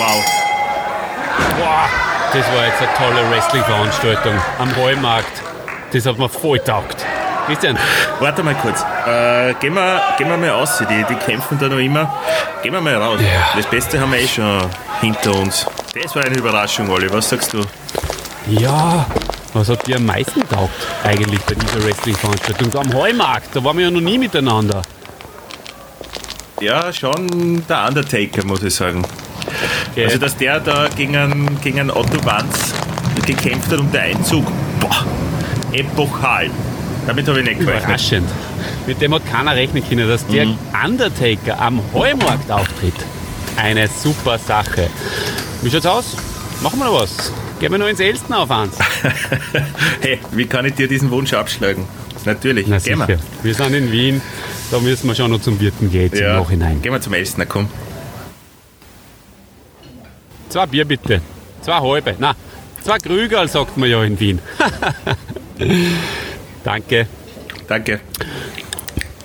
Wow. Boah, das war jetzt eine tolle Wrestling-Veranstaltung am Heumarkt. Das hat mir voll taugt. Christian, Warte mal kurz. Äh, gehen, wir, gehen wir mal raus. Die, die kämpfen da noch immer. Gehen wir mal raus. Ja. Das Beste haben wir eh schon hinter uns. Das war eine Überraschung, Olli. Was sagst du? ja, was hat dir am meisten taugt eigentlich bei dieser Wrestling-Veranstaltung? Am Heumarkt, da waren wir ja noch nie miteinander. Ja, schon der Undertaker, muss ich sagen. Okay. Also, dass der da gegen einen, gegen einen Otto Wanz gekämpft hat um den Einzug, boah, epochal. Damit habe ich nicht gerechnet. Überraschend. Mit dem hat keiner rechnen können, dass der Mhm. Undertaker am Heumarkt auftritt. Eine super Sache. Wie schaut's aus? Machen wir noch was? Gehen wir noch ins Elsten auf eins? Hey, wie kann ich dir diesen Wunsch abschlagen? Natürlich, Na gehen sicher. wir. Wir sind in Wien, da müssen wir schon noch zum Wirten gehen jetzt im Nachhinein. Gehen wir zum Elstner, komm. Zwei Bier bitte. Zwei halbe. Na, zwei Krügerl sagt man ja in Wien. Danke. Danke.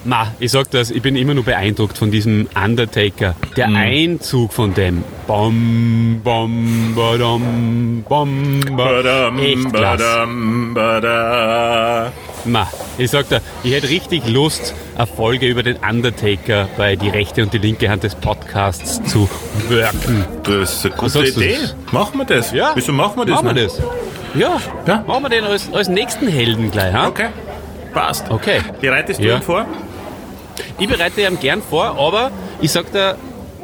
Ma, ich sag das, ich bin immer nur beeindruckt von diesem Undertaker. Der Mhm. Einzug von dem. Bam, bam, badam, bam, Badam. Echt badam, bada. Ma, ich sag dir, ich hätte richtig Lust, eine Folge über den Undertaker bei die rechte und die linke Hand des Podcasts zu wirken. Das ist eine gute Idee. das? Machen wir das? Ja. Wieso machen wir das Machen wir das? Ja, Ja. machen wir den als, als nächsten Helden gleich, ha? Okay, passt. Okay. Bereitest du Ja. ihn vor? Ich bereite ihm gern vor, aber ich sag dir,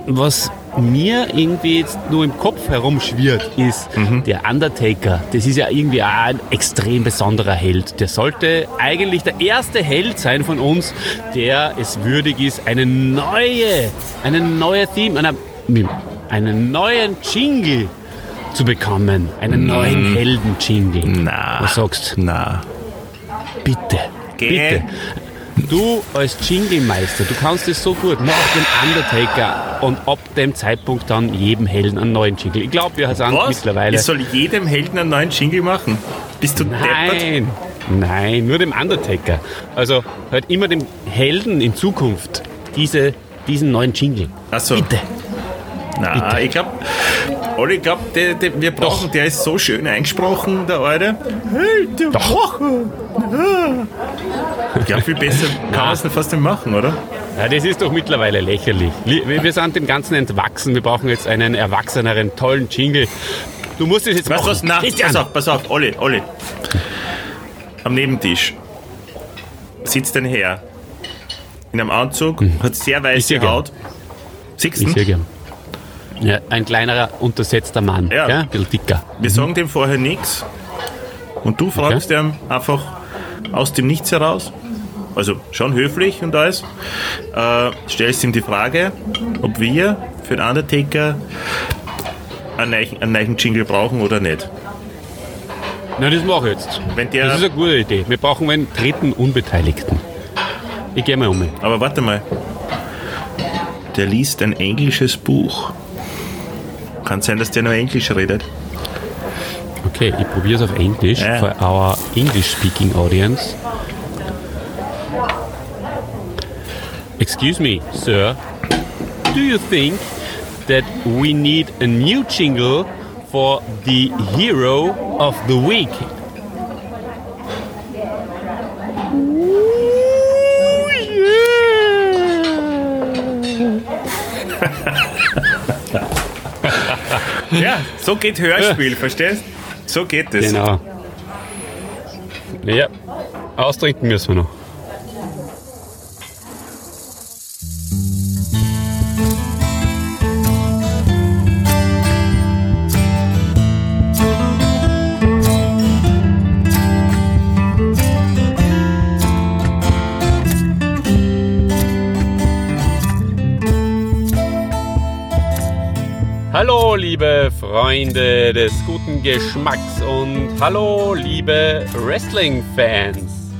was mir irgendwie jetzt nur im Kopf herumschwirrt, ist der Undertaker. Das ist ja irgendwie auch ein extrem besonderer Held. Der sollte eigentlich der erste Held sein von uns, der es würdig ist, eine neue, einen neue Theme, eine, einen neuen Jingle zu bekommen. Einen neuen Helden-Jingle. Na. Was sagst du? Na. Bitte, bitte. Du als Jingle-Meister, du kannst es so gut. Mach den Undertaker und ab dem Zeitpunkt dann jedem Helden einen neuen Jingle. Ich glaube, wir sind Was? mittlerweile. Ich soll jedem Helden einen neuen Jingle machen? Bist du deppert? Nein, nein, nur dem Undertaker. Also halt immer dem Helden in Zukunft diese, diesen neuen Jingle. Ach so. Bitte. Na, Bitte. ich glaube, Olli, ich glaube, der, der, wir brauchen, der ist so schön eingesprochen, der Alte. Hey, der Doch. Ich glaube, viel besser kann man es fast nicht machen, oder? Ja, das ist doch mittlerweile lächerlich. Li- Wir sind dem Ganzen entwachsen. Wir brauchen jetzt einen erwachseneren, tollen Jingle. Du musst es jetzt du machen. was? Na, Christian. pass auf, pass auf, Olli, Olli. Am Nebentisch sitzt ein Herr in einem Anzug, hat sehr Ich weiße. Haut. Siehst Ich du? sehr gern. Ja, ein kleinerer, untersetzter Mann. Ja. Ja. Ein bisschen dicker. Wir sagen dem vorher nichts und du fragst ihm einfach aus dem Nichts heraus, also schon höflich und alles, äh, stellst ihm die Frage, ob wir für den Undertaker einen neuen, einen neuen Jingle brauchen oder nicht. Na, das mache ich jetzt. Wenn Das ist der, eine gute Idee. Wir brauchen einen dritten Unbeteiligten. Ich gehe mal um. aber warte mal, der liest ein englisches Buch. Kann sein, dass der nur Englisch redet. Okay, ich probiere es auf Englisch Ja. for our English-speaking audience. Excuse me, sir. Do you think that we need a new jingle for the hero of the week? Ja, so geht Hörspiel, verstehst? So geht es. Genau. Ja, austrinken müssen wir noch. Freunde des guten Geschmacks und hallo, liebe Wrestling-Fans.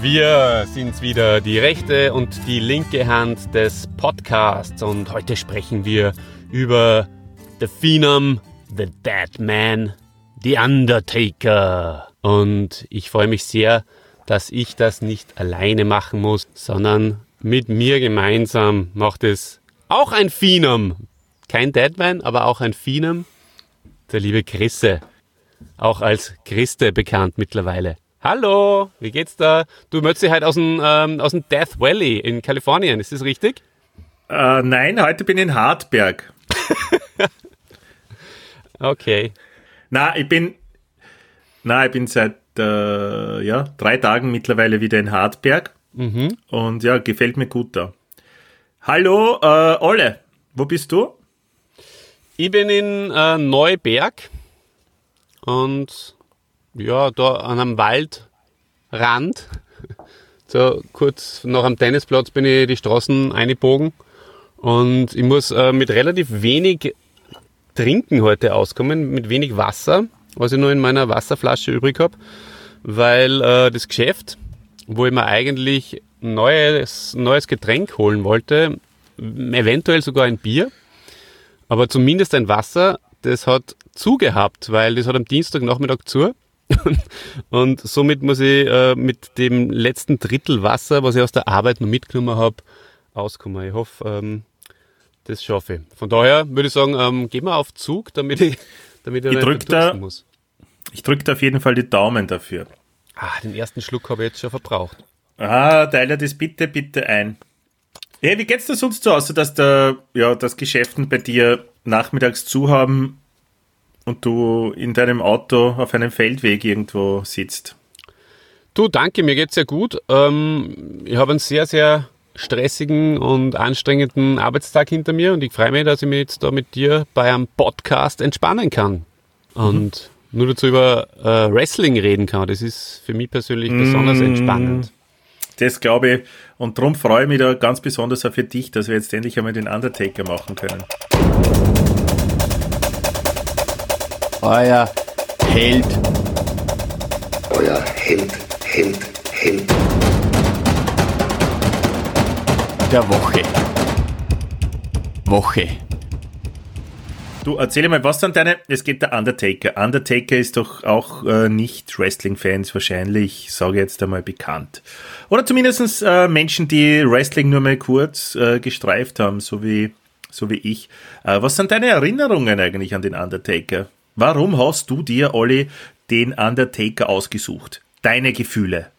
Wir sind's wieder, die rechte und die linke Hand des Podcasts und heute sprechen wir über The Phenom, The Dead Man, The Undertaker. Und ich freue mich sehr, dass ich das nicht alleine machen muss, sondern mit mir gemeinsam macht es auch ein Phenom, kein Deadman, aber auch ein Phenom, der liebe Chrisse. Auch als Christe bekannt mittlerweile. Hallo, wie geht's da? Du möchtest dich halt aus dem, ähm, aus dem Death Valley in Kalifornien, ist das richtig? Äh, nein, heute bin ich in Hartberg. okay. Na, ich bin, na, ich bin seit äh, ja, drei Tagen mittlerweile wieder in Hartberg. Mhm. Und ja, gefällt mir gut da. Hallo, äh, Olle, wo bist du? Ich bin in äh, Neuberg und ja, da an einem Waldrand. So kurz nach am Tennisplatz bin ich die Straßen eingebogen und ich muss äh, mit relativ wenig Trinken heute auskommen, mit wenig Wasser, was ich nur in meiner Wasserflasche übrig habe, weil äh, das Geschäft, wo ich mir eigentlich neues, neues Getränk holen wollte, eventuell sogar ein Bier, aber zumindest ein Wasser, das hat zugehabt, weil das hat am Dienstagnachmittag zu. und somit muss ich äh, mit dem letzten Drittel Wasser, was ich aus der Arbeit noch mitgenommen habe, auskommen. Ich hoffe, ähm, das schaffe ich. Von daher würde ich sagen, ähm, gehen wir auf Zug, damit ich, damit ich, ich drück da, muss. Ich drücke da auf jeden Fall die Daumen dafür. Ah, den ersten Schluck habe ich jetzt schon verbraucht. Ah, teile das bitte, bitte ein. Hey, wie geht's dir sonst so, außer dass der, ja, das Geschäften bei dir nachmittags zu haben und du in deinem Auto auf einem Feldweg irgendwo sitzt? Du, danke, mir geht's sehr gut. Ähm, ich habe einen sehr, sehr stressigen und anstrengenden Arbeitstag hinter mir und ich freue mich, dass ich mich jetzt da mit dir bei einem Podcast entspannen kann und mhm. nur dazu über äh, Wrestling reden kann. Das ist für mich persönlich besonders mhm. entspannend. Das glaube ich und darum freue ich mich da ganz besonders auch für dich, dass wir jetzt endlich einmal den Undertaker machen können. Euer Held. Euer Held, Held, Held der Woche. Woche. Du erzähl mal, was dann deine. Es geht der Undertaker. Undertaker ist doch auch äh, nicht Wrestling-Fans wahrscheinlich, sage jetzt einmal, bekannt. Oder zumindest äh, Menschen, die Wrestling nur mal kurz äh, gestreift haben, so wie, so wie ich. Äh, was sind deine Erinnerungen eigentlich an den Undertaker? Warum hast du dir, Olli, den Undertaker ausgesucht? Deine Gefühle.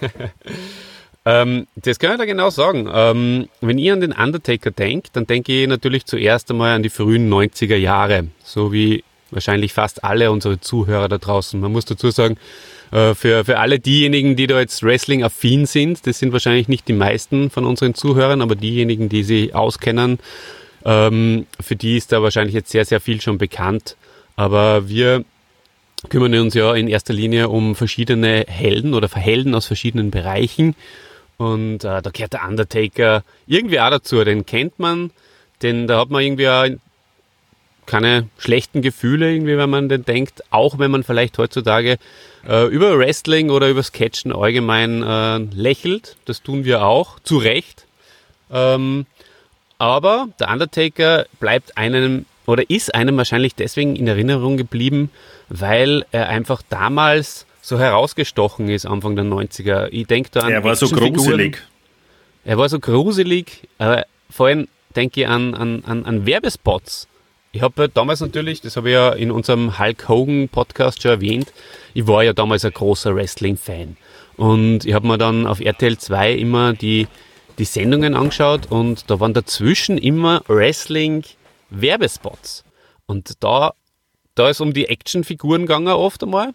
Ähm, das kann ich da genau sagen. Ähm, wenn ihr an den Undertaker denkt, dann denke ich natürlich zuerst einmal an die frühen 90er Jahre, so wie wahrscheinlich fast alle unsere Zuhörer da draußen. Man muss dazu sagen, äh, für, für alle diejenigen, die da jetzt Wrestling-affin sind, das sind wahrscheinlich nicht die meisten von unseren Zuhörern, aber diejenigen, die sich auskennen, ähm, für die ist da wahrscheinlich jetzt sehr, sehr viel schon bekannt. Aber wir kümmern uns ja in erster Linie um verschiedene Helden oder Helden aus verschiedenen Bereichen. Und äh, da gehört der Undertaker irgendwie auch dazu. Den kennt man, denn da hat man irgendwie auch keine schlechten Gefühle, irgendwie, wenn man den denkt, auch wenn man vielleicht heutzutage äh, über Wrestling oder über Sketchen allgemein äh, lächelt. Das tun wir auch, zu Recht. Ähm, aber der Undertaker bleibt einem oder ist einem wahrscheinlich deswegen in Erinnerung geblieben, weil er einfach damals so herausgestochen ist Anfang der 90er. Ich denke da an Er war so gruselig. Er war so gruselig, aber vor allem denke ich an, an, an, an Werbespots. Ich habe damals natürlich, das habe ich ja in unserem Hulk Hogan Podcast schon erwähnt, ich war ja damals ein großer Wrestling-Fan. Und ich habe mir dann auf RTL 2 immer die, die Sendungen angeschaut und da waren dazwischen immer Wrestling-Werbespots. Und da, da ist um die Actionfiguren gegangen oft einmal.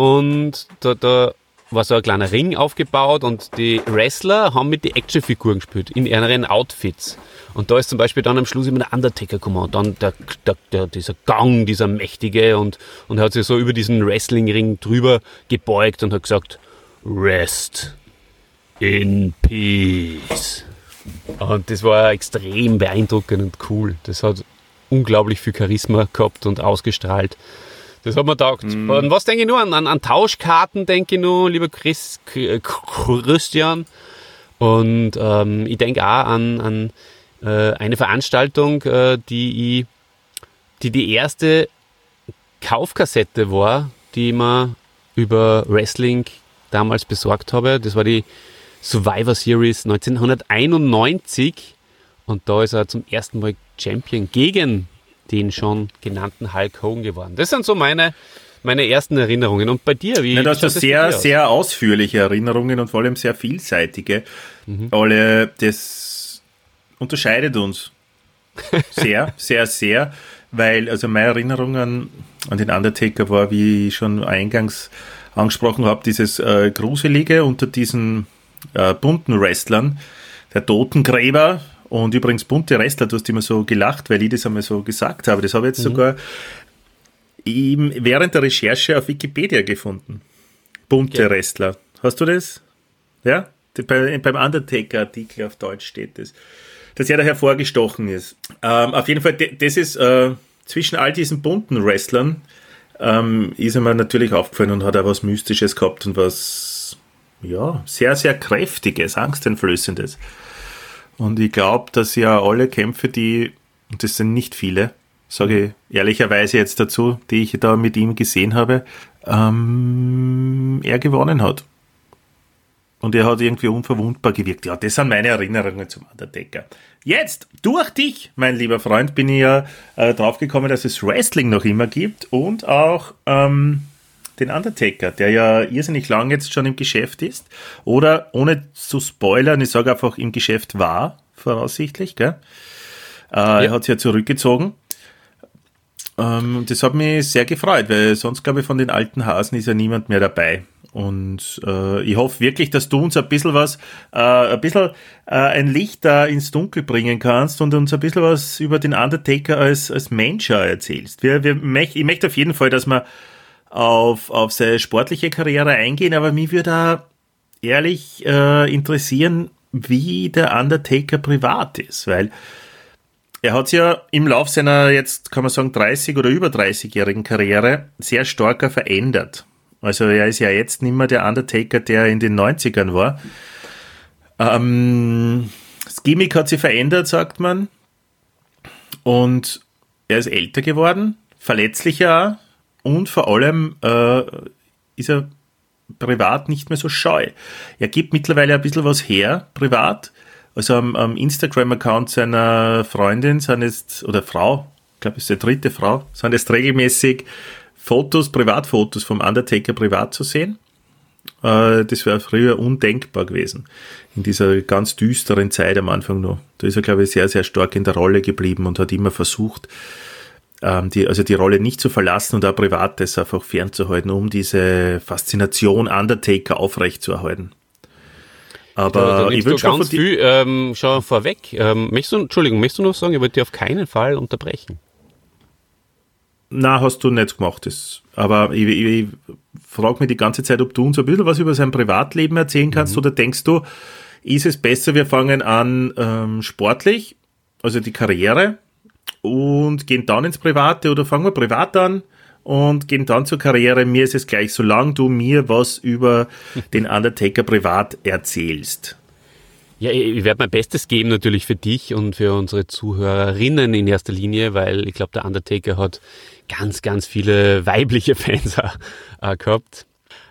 Und da, da war so ein kleiner Ring aufgebaut und die Wrestler haben mit den Actionfiguren gespielt, in ihren Outfits. Und da ist zum Beispiel dann am Schluss immer der Undertaker gekommen und dann der, der, der, dieser Gang, dieser mächtige und, und er hat sich so über diesen Wrestlingring drüber gebeugt und hat gesagt, Rest in Peace. Und das war extrem beeindruckend und cool. Das hat unglaublich viel Charisma gehabt und ausgestrahlt. Das hat mir taugt. Mm. Und was denke ich nur? An, an, an Tauschkarten denke ich nur, lieber Chris, Christian. Und ähm, ich denke auch an, an äh, eine Veranstaltung, äh, die, ich, die die erste Kaufkassette war, die ich mir über Wrestling damals besorgt habe. Das war die Survivor Series 1991. Und da ist er zum ersten Mal Champion gegen den schon genannten Hulk Hogan geworden. Das sind so meine, meine ersten Erinnerungen. Und bei dir, wie ja, Du hast sehr, sehr ausführliche Erinnerungen und vor allem sehr vielseitige. Mhm. Alle, das unterscheidet uns sehr, sehr, sehr, weil also meine Erinnerung an, an den Undertaker war, wie ich schon eingangs angesprochen habe, dieses äh, Gruselige unter diesen äh, bunten Wrestlern, der Totengräber, und übrigens bunte Wrestler, du hast immer so gelacht, weil ich das einmal so gesagt habe. Das habe ich jetzt mhm. sogar im, während der Recherche auf Wikipedia gefunden. Bunte okay. Wrestler. Hast du das? Ja? Bei, beim Undertaker-Artikel auf Deutsch steht das. Dass er da hervorgestochen ist. Ähm, auf jeden Fall, das ist äh, zwischen all diesen bunten Wrestlern ähm, ist er mir natürlich aufgefallen und hat auch was Mystisches gehabt und was, ja, sehr, sehr Kräftiges, Angsteinflößendes. Und ich glaube, dass ja alle Kämpfe, die, und das sind nicht viele, sage ich ehrlicherweise jetzt dazu, die ich da mit ihm gesehen habe, ähm, er gewonnen hat. Und er hat irgendwie unverwundbar gewirkt. Ja, das sind meine Erinnerungen zum Undertaker. Jetzt, durch dich, mein lieber Freund, bin ich ja äh, draufgekommen, dass es Wrestling noch immer gibt und auch ähm, den Undertaker, der ja irrsinnig lang jetzt schon im Geschäft ist. Oder ohne zu spoilern, ich sage einfach im Geschäft war, voraussichtlich. Gell? Äh, ja. Er hat sich ja zurückgezogen. Ähm, das hat mich sehr gefreut, weil sonst, glaube ich, von den alten Hasen ist ja niemand mehr dabei. Und äh, ich hoffe wirklich, dass du uns ein bisschen was, äh, ein bisschen äh, ein Licht da ins Dunkel bringen kannst und uns ein bisschen was über den Undertaker als, als Mensch erzählst. Wir, wir, ich möchte auf jeden Fall, dass wir auf, auf seine sportliche Karriere eingehen, aber mich würde ehrlich äh, interessieren, wie der Undertaker privat ist, weil er hat ja im Lauf seiner jetzt, kann man sagen, 30 oder über 30-jährigen Karriere sehr stark verändert. Also er ist ja jetzt nicht mehr der Undertaker, der in den 90ern war. Ähm, das Gimmick hat sich verändert, sagt man. Und er ist älter geworden, verletzlicher und vor allem äh, ist er privat nicht mehr so scheu. Er gibt mittlerweile ein bisschen was her, privat. Also am, am Instagram-Account seiner Freundin sind jetzt, oder Frau, ich glaube, es ist die dritte Frau, sind jetzt regelmäßig Fotos, Privatfotos vom Undertaker privat zu sehen. Äh, das wäre früher undenkbar gewesen. In dieser ganz düsteren Zeit am Anfang noch. Da ist er, glaube ich, sehr, sehr stark in der Rolle geblieben und hat immer versucht, ähm, die, also die Rolle nicht zu verlassen und auch Privates einfach fernzuhalten, um diese Faszination Undertaker aufrechtzuerhalten. Aber da, ich würde schon ganz viel ähm, schon vorweg. Ähm, möchtest du, Entschuldigung, möchtest du noch sagen, ich wollte dich auf keinen Fall unterbrechen. Na, hast du nicht gemacht. Das. Aber ich, ich, ich frage mich die ganze Zeit, ob du uns ein bisschen was über sein Privatleben erzählen kannst mhm. oder denkst du, ist es besser, wir fangen an ähm, sportlich, also die Karriere, und gehen dann ins Private oder fangen wir privat an und gehen dann zur Karriere. Mir ist es gleich, solange du mir was über den Undertaker privat erzählst. Ja, ich werde mein Bestes geben natürlich für dich und für unsere Zuhörerinnen in erster Linie, weil ich glaube, der Undertaker hat ganz, ganz viele weibliche Fans äh, gehabt.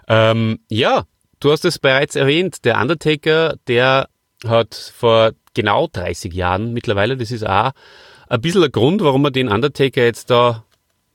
Ähm, ja, du hast es bereits erwähnt, der Undertaker, der hat vor genau 30 Jahren mittlerweile, das ist auch ein bisschen ein Grund, warum wir den Undertaker jetzt da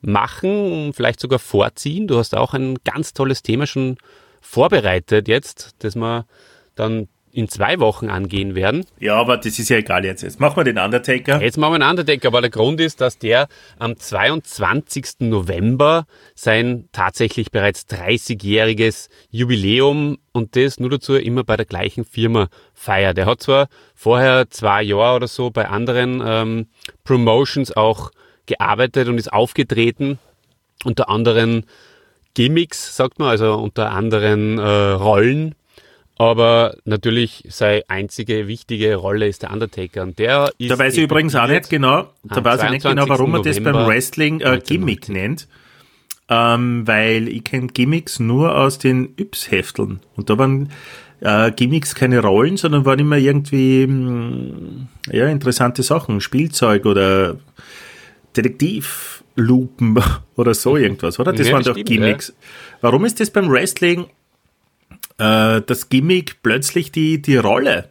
machen vielleicht sogar vorziehen. Du hast auch ein ganz tolles Thema schon vorbereitet jetzt, das wir dann in zwei Wochen angehen werden. Ja, aber das ist ja egal jetzt. Jetzt machen wir den Undertaker. Jetzt machen wir den Undertaker, aber der Grund ist, dass der am 22. November sein tatsächlich bereits 30-jähriges Jubiläum und das nur dazu immer bei der gleichen Firma feiert. Der hat zwar vorher zwei Jahre oder so bei anderen ähm, Promotions auch gearbeitet und ist aufgetreten, unter anderen Gimmicks, sagt man, also unter anderen äh, Rollen aber natürlich seine einzige wichtige Rolle ist der Undertaker. Und der ist da weiß ich übrigens auch nicht genau, da weiß ich nicht genau, warum man das beim Wrestling äh, Gimmick nennt. Ähm, weil ich kenne Gimmicks nur aus den Yps-Hefteln. Und da waren äh, Gimmicks keine Rollen, sondern waren immer irgendwie mh, hm, ja, interessante Sachen. Spielzeug oder Detektivlupen oder so irgendwas, oder? Das ja, waren doch Gimmicks. Ja. Warum ist das beim Wrestling äh, das Gimmick plötzlich die, die Rolle.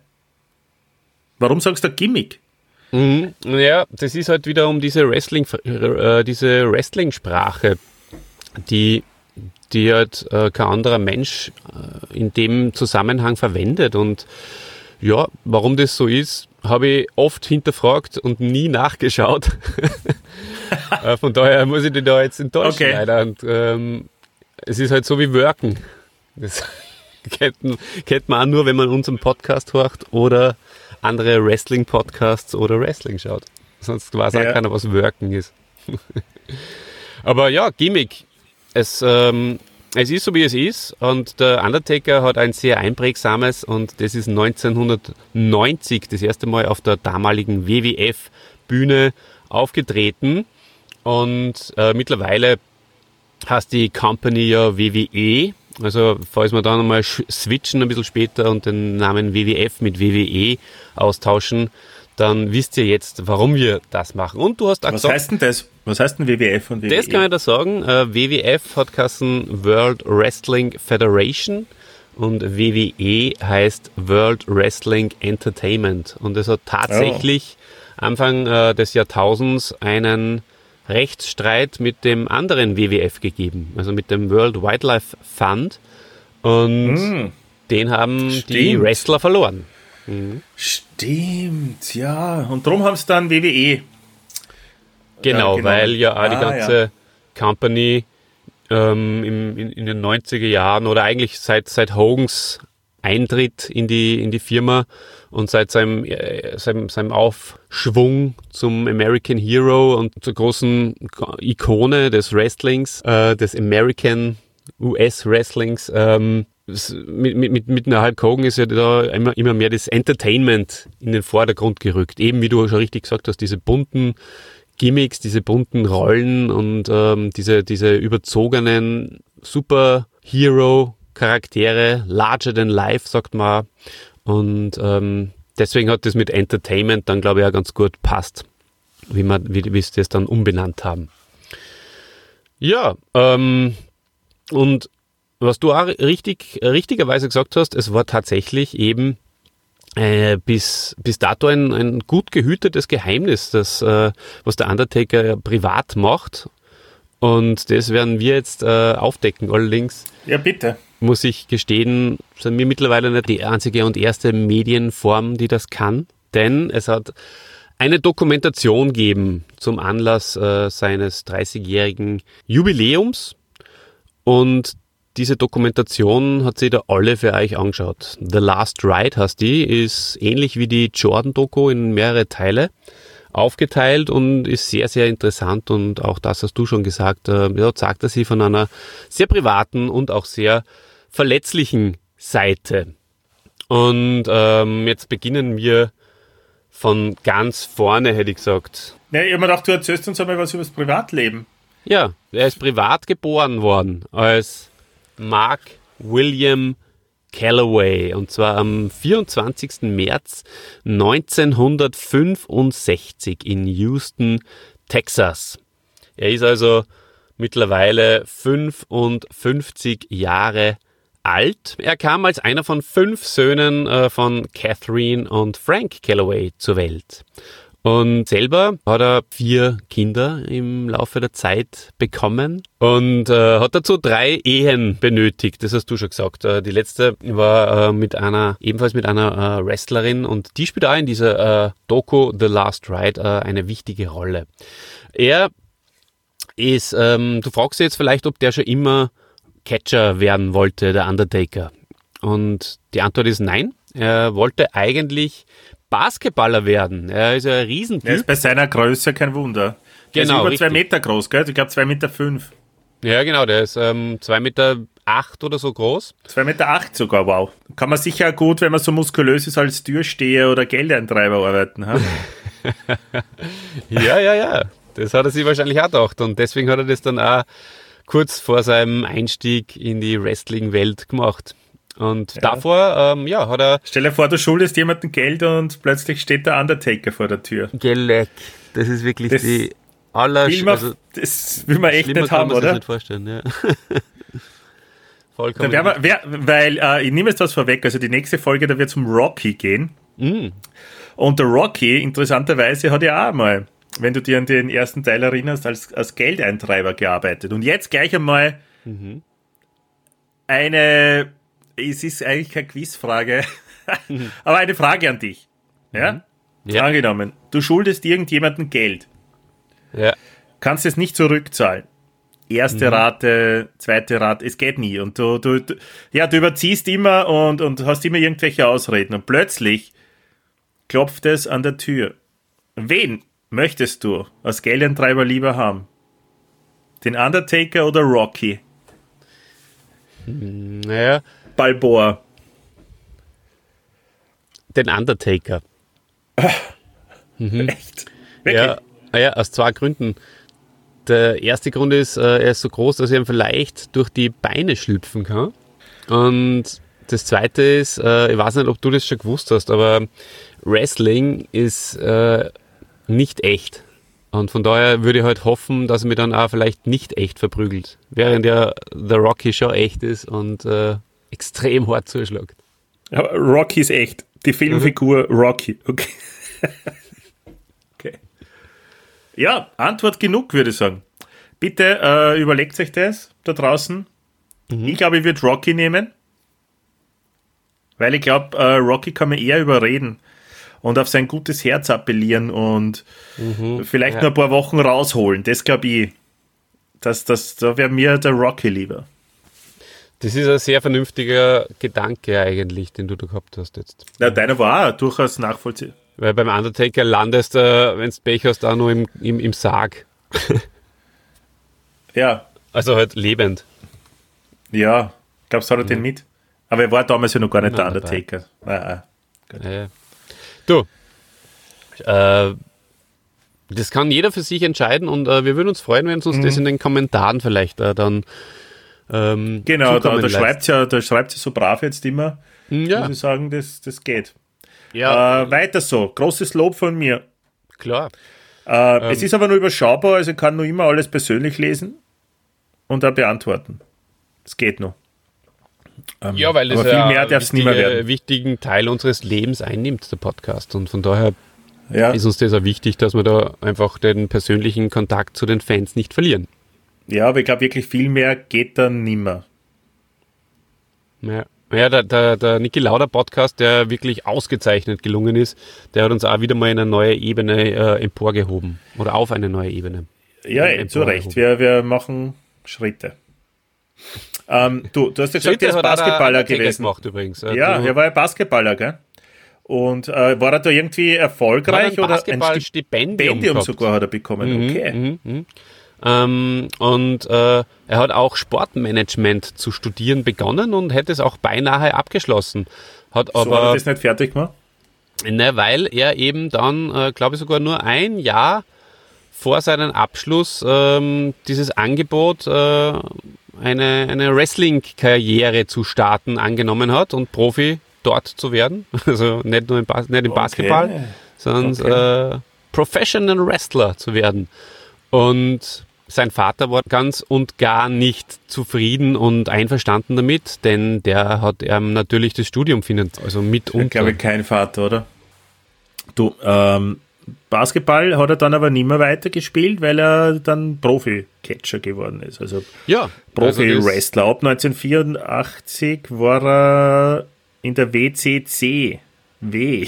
Warum sagst du Gimmick? Mhm. Ja, das ist halt wieder um diese Wrestling, äh, diese Wrestling-Sprache, die, die halt äh, kein anderer Mensch äh, in dem Zusammenhang verwendet. Und ja, warum das so ist, habe ich oft hinterfragt und nie nachgeschaut. Von daher muss ich dich da jetzt enttäuschen, Okay. leider. Und, ähm, es ist halt so wie Worken. Das kennt, kennt man auch nur, wenn man unseren Podcast hört oder andere Wrestling-Podcasts oder Wrestling schaut. Sonst weiß auch Ja. keiner, was Worken ist. Aber ja, Gimmick. Es, ähm, es ist so, wie es ist. Und der Undertaker hat ein sehr einprägsames und das ist 1990 das erste Mal auf der damaligen WWF-Bühne aufgetreten. Und äh, mittlerweile heißt die Company ja WWE. Also falls wir dann nochmal switchen ein bisschen später und den Namen WWF mit WWE austauschen, dann wisst ihr jetzt, warum wir das machen. Und du hast auch Was gesagt, heißt denn das? Was heißt denn WWF und E? WWE? das kann ich da sagen. Äh, WWF hat kassen World Wrestling Federation und WWE heißt World Wrestling Entertainment. Und es hat tatsächlich Anfang äh, des Jahrtausends einen Rechtsstreit mit dem anderen WWF gegeben, also mit dem World Wildlife Fund. Und den haben die Stimmt. Wrestler verloren. Stimmt, ja. Und darum haben sie dann. WWE. Genau, genau. weil ja auch die Ah, ganze ja. Company ähm, im, in, in den 90er Jahren oder eigentlich seit, seit Hogans Eintritt in die, in die Firma und seit seinem, äh, seinem, seinem Aufschwung zum American Hero und zur großen Ikone des Wrestlings, äh, des American US Wrestlings, ähm, mit, mit, mit, einer Hulk Hogan ist ja da immer, immer mehr das Entertainment in den Vordergrund gerückt. Eben wie du schon richtig gesagt hast, diese bunten Gimmicks, diese bunten Rollen und ähm, diese, diese überzogenen Superhero-Charaktere, larger than life, sagt man. Und ähm, deswegen hat das mit Entertainment dann, glaube ich, auch ganz gut passt, wie, man, wie, wie sie das dann umbenannt haben. Ja, ähm, und was du auch richtig, richtigerweise gesagt hast, es war tatsächlich eben äh, bis, bis dato ein, ein gut gehütetes Geheimnis, das, äh, was der Undertaker privat macht. Und das werden wir jetzt äh, aufdecken. Allerdings Ja, bitte. Muss ich gestehen, sind wir mittlerweile nicht die einzige und erste Medienform, die das kann. Denn es hat eine Dokumentation gegeben zum Anlass äh, seines 30-jährigen Jubiläums. Und diese Dokumentation hat sich da alle für euch angeschaut. The Last Ride heißt die, ist ähnlich wie die Jordan-Doku in mehrere Teile aufgeteilt und ist sehr, sehr interessant und auch das hast du schon gesagt, äh, ja, zeigt er sie von einer sehr privaten und auch sehr verletzlichen Seite. Und ähm, jetzt beginnen wir von ganz vorne, hätte ich gesagt. Ja, ich habe mir gedacht, du erzählst uns einmal was über das Privatleben. Ja, er ist privat geboren worden als Mark William Calloway und zwar am 24. März 1965 in Houston, Texas. Er ist also mittlerweile 55 Jahre alt. Er kam als einer von fünf Söhnen äh, von Catherine und Frank Calloway zur Welt. Und selber hat er vier Kinder im Laufe der Zeit bekommen und äh, hat dazu drei Ehen benötigt. Das hast du schon gesagt. Äh, die letzte war äh, mit einer, ebenfalls mit einer äh, Wrestlerin und die spielt auch in dieser äh, Doku The Last Ride eine wichtige Rolle. Er ist, ähm, du fragst dich jetzt vielleicht, ob der schon immer Catcher werden wollte, der Undertaker. Und die Antwort ist nein. Er wollte eigentlich Basketballer werden. Er ist ja ein Er ist Riesentyp. bei seiner Größe kein Wunder. Der Genau, ist über richtig. zwei Meter groß, gell? Ich glaube zwei Meter fünf. Ja, genau, der ist ähm, zwei Meter acht oder so groß. Zwei Meter acht sogar, wow. Kann man sicher gut, wenn man so muskulös ist, als Türsteher oder Geldeintreiber arbeiten. Ha? Ja, ja, ja. Das hat er sich wahrscheinlich auch gedacht. Und deswegen hat er das dann auch kurz vor seinem Einstieg in die Wrestling-Welt gemacht. Und davor, ähm, ja, hat er Stell dir vor, du schuldest jemandem Geld und plötzlich steht der Undertaker vor der Tür. Geleck. Das ist wirklich Das die aller... Will man, also, das will man echt nicht kann haben, man sich oder? nicht vorstellen, ja. Vollkommen. wär man, wär, weil äh, ich nehme jetzt was vorweg, also die nächste Folge, da wird es um Rocky gehen. Mm. Und der Rocky, interessanterweise, hat ja auch mal, wenn du dir an den ersten Teil erinnerst, als, als Geldeintreiber gearbeitet. Und jetzt gleich einmal mhm. eine, es ist eigentlich keine Quizfrage, aber eine Frage an dich. Ja? Mhm. ja? Angenommen, du schuldest irgendjemandem Geld. Ja. Kannst es nicht zurückzahlen. Erste mhm. Rate, zweite Rate, es geht nie. Und du, du, du, ja, du überziehst immer und, und hast immer irgendwelche Ausreden. Und plötzlich klopft es an der Tür. Wen möchtest du als Geldentreiber lieber haben? Den Undertaker oder Rocky? Naja. Balboa. Den Undertaker. mhm. Echt? Wirklich? Ja, ja, aus zwei Gründen. Der erste Grund ist, äh, er ist so groß, dass er ihm vielleicht durch die Beine schlüpfen kann. Und das zweite ist, äh, ich weiß nicht, ob du das schon gewusst hast, aber Wrestling ist äh, nicht echt. Und von daher würde ich halt hoffen, dass er mir dann auch vielleicht nicht echt verprügelt. Während ja The Rocky schon echt ist und äh, extrem hart zuschlägt. Aber Rocky ist echt. Die Filmfigur mhm. Rocky. Okay. okay. Ja, Antwort genug, würde ich sagen. Bitte äh, überlegt euch das da draußen. Mhm. Ich glaube, ich würde Rocky nehmen. Weil ich glaube, äh, Rocky kann man eher überreden und auf sein gutes Herz appellieren und mhm, vielleicht ja. nur ein paar Wochen rausholen. Das glaube ich, das, das, da wäre mir der Rocky lieber. Das ist ein sehr vernünftiger Gedanke eigentlich, den du da gehabt hast jetzt. Ja, deiner war auch durchaus nachvollziehbar. Weil beim Undertaker landest du, wenn du Pech hast, auch nur im, im, im Sarg. ja. Also halt lebend. Ja, glaubst du, hat er mhm. den mit? Aber er war damals ja noch gar nicht Nein, der Undertaker. Ah, ah. Ja, Du, äh, das kann jeder für sich entscheiden und äh, wir würden uns freuen, wenn es uns mhm. das in den Kommentaren vielleicht äh, dann ähm, Genau, da, da schreibt ja, da schreibt ja so brav jetzt immer. Hm, ja. Muss ich sagen, das, das geht. Ja. Äh, weiter so. Großes Lob von mir. Klar. Äh, ähm. Es ist aber nur überschaubar, also ich kann nur immer alles persönlich lesen und da beantworten. Es geht noch. Ähm, ja, weil es viel ja mehr darf werden. wichtigen Teil unseres Lebens einnimmt, der Podcast. Und von daher ja. ist uns das auch wichtig, dass wir da einfach den persönlichen Kontakt zu den Fans nicht verlieren. Ja, aber ich glaube wirklich viel mehr geht dann nimmer. Ja. Ja, der, der, der Niki Lauder Podcast, der wirklich ausgezeichnet gelungen ist, der hat uns auch wieder mal in eine neue Ebene äh, emporgehoben. Oder auf eine neue Ebene. Ja, äh, zu Recht. Wir, wir machen Schritte. Ähm, du, du hast ja gesagt, er ist Basketballer gewesen. Gemacht, übrigens. Ja, er war ja Basketballer, gell? Und äh, war er da irgendwie erfolgreich ein oder ein Stipendium, Stipendium sogar hat er bekommen? Mhm, okay. Mhm, mhm. Ähm, und äh, er hat auch Sportmanagement zu studieren begonnen und hätte es auch beinahe abgeschlossen. Hat so aber, hat er das nicht fertig gemacht? Ne, weil er eben dann, äh, glaube ich, sogar nur ein Jahr vor seinem Abschluss ähm, dieses Angebot äh, eine, eine Wrestling-Karriere zu starten angenommen hat und Profi dort zu werden. Also nicht nur im, Bas nicht im Basketball, okay. sondern okay. äh, Professional Wrestler zu werden. Und sein Vater war ganz und gar nicht zufrieden und einverstanden damit, denn der hat ähm, natürlich das Studium finanziert, also mitunter. Ich glaube kein Vater, oder? Du, ähm, Basketball hat er dann aber nicht mehr weitergespielt, weil er dann Profi-Catcher geworden ist. Also ja, Profi-Wrestler. Also Ab 1984 war er in der WCC W,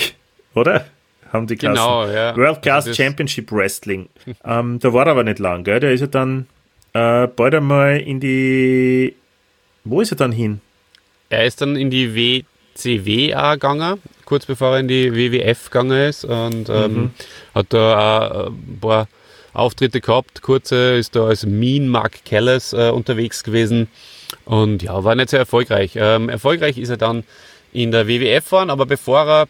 oder? Haben die Klassen. Genau, ja. World Class also Championship Wrestling. ähm, da war er aber nicht lang, gell? Da ist er dann äh, bald einmal in die. Wo ist er dann hin? Er ist dann in die WCW gegangen kurz bevor er in die WWF gegangen ist und ähm, mhm. hat da auch ein paar Auftritte gehabt. Kurze ist da als Mean Mark Callis äh, unterwegs gewesen und ja, war nicht sehr erfolgreich. Ähm, erfolgreich ist er dann in der WWF waren, aber bevor er,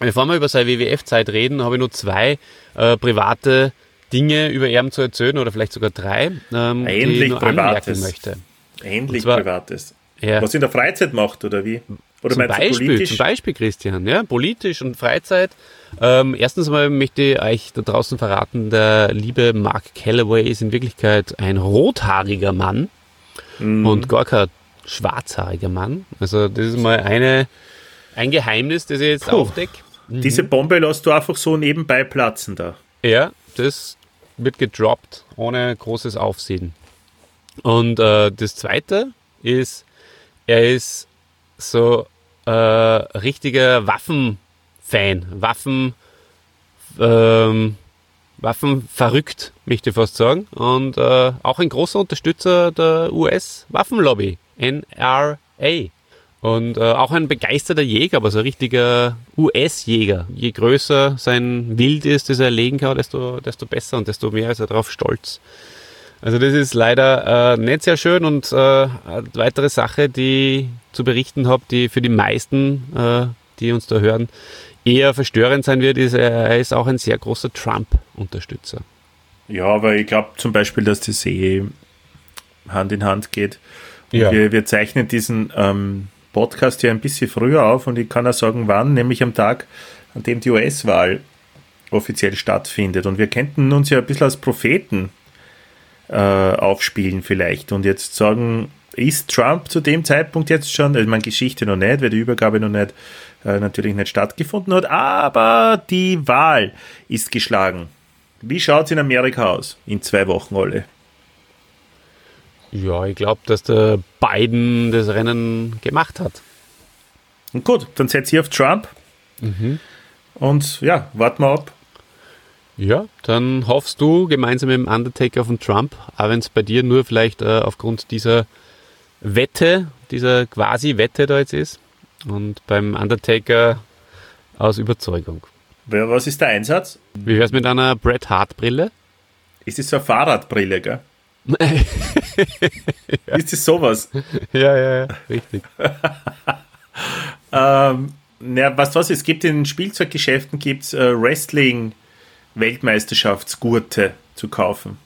bevor wir über seine WWF-Zeit reden, habe ich nur zwei äh, private Dinge über ihn zu erzählen oder vielleicht sogar drei, ähm, Endlich die ich nur Privates. möchte. Endlich zwar, Privates. Ja. Was in der Freizeit macht, oder wie? Oder zum Beispiel, zum Beispiel, Christian, ja, politisch und Freizeit. Ähm, erstens mal möchte ich euch da draußen verraten, der liebe Mark Calloway ist in Wirklichkeit ein rothaariger Mann mhm. und gar kein schwarzhaariger Mann. Also das ist mal eine, ein Geheimnis, das ich jetzt Puh. aufdecke. Diese Bombe lässt du einfach so nebenbei platzen da. Ja, das wird gedroppt, ohne großes Aufsehen. Und äh, das zweite ist, er ist so äh, richtiger Waffenfan, Waffen, ähm, Waffenverrückt, möchte ich fast sagen. Und äh, auch ein großer Unterstützer der US-Waffenlobby, NRA. Und äh, auch ein begeisterter Jäger, aber so ein richtiger US-Jäger. Je größer sein Wild ist, das er erlegen kann, desto, desto besser und desto mehr ist er darauf stolz. Also das ist leider äh, nicht sehr schön und äh, eine weitere Sache, die zu berichten habe, die für die meisten, äh, die uns da hören, eher verstörend sein wird, ist, er ist auch ein sehr großer Trump-Unterstützer. Ja, aber ich glaube zum Beispiel, dass das eh Hand in Hand geht. Ja. Wir, wir zeichnen diesen ähm, Podcast ja ein bisschen früher auf und ich kann auch sagen, wann, nämlich am Tag, an dem die US-Wahl offiziell stattfindet. Und wir könnten uns ja ein bisschen als Propheten äh, aufspielen vielleicht und jetzt sagen, ist Trump zu dem Zeitpunkt jetzt schon, also meine Geschichte noch nicht, weil die Übergabe noch nicht äh, natürlich nicht stattgefunden hat, aber die Wahl ist geschlagen. Wie schaut es in Amerika aus? In zwei Wochen alle. Ja, ich glaube, dass der Biden das Rennen gemacht hat. Und gut, dann setze ich auf Trump. Und ja, warten wir ab. Ja, dann hoffst du gemeinsam mit dem Undertaker auf den Trump, auch wenn es bei dir nur vielleicht äh, aufgrund dieser Wette, dieser quasi-Wette da jetzt ist und beim Undertaker aus Überzeugung. Was ist der Einsatz? Wie wär's mit einer Bret Hart Brille? Ist das so eine Fahrradbrille, gell? Ist das sowas? ja, ja, ja, richtig. Ähm, na, was was? Es gibt in Spielzeuggeschäften gibt's, äh, Wrestling-Weltmeisterschaftsgurte zu kaufen.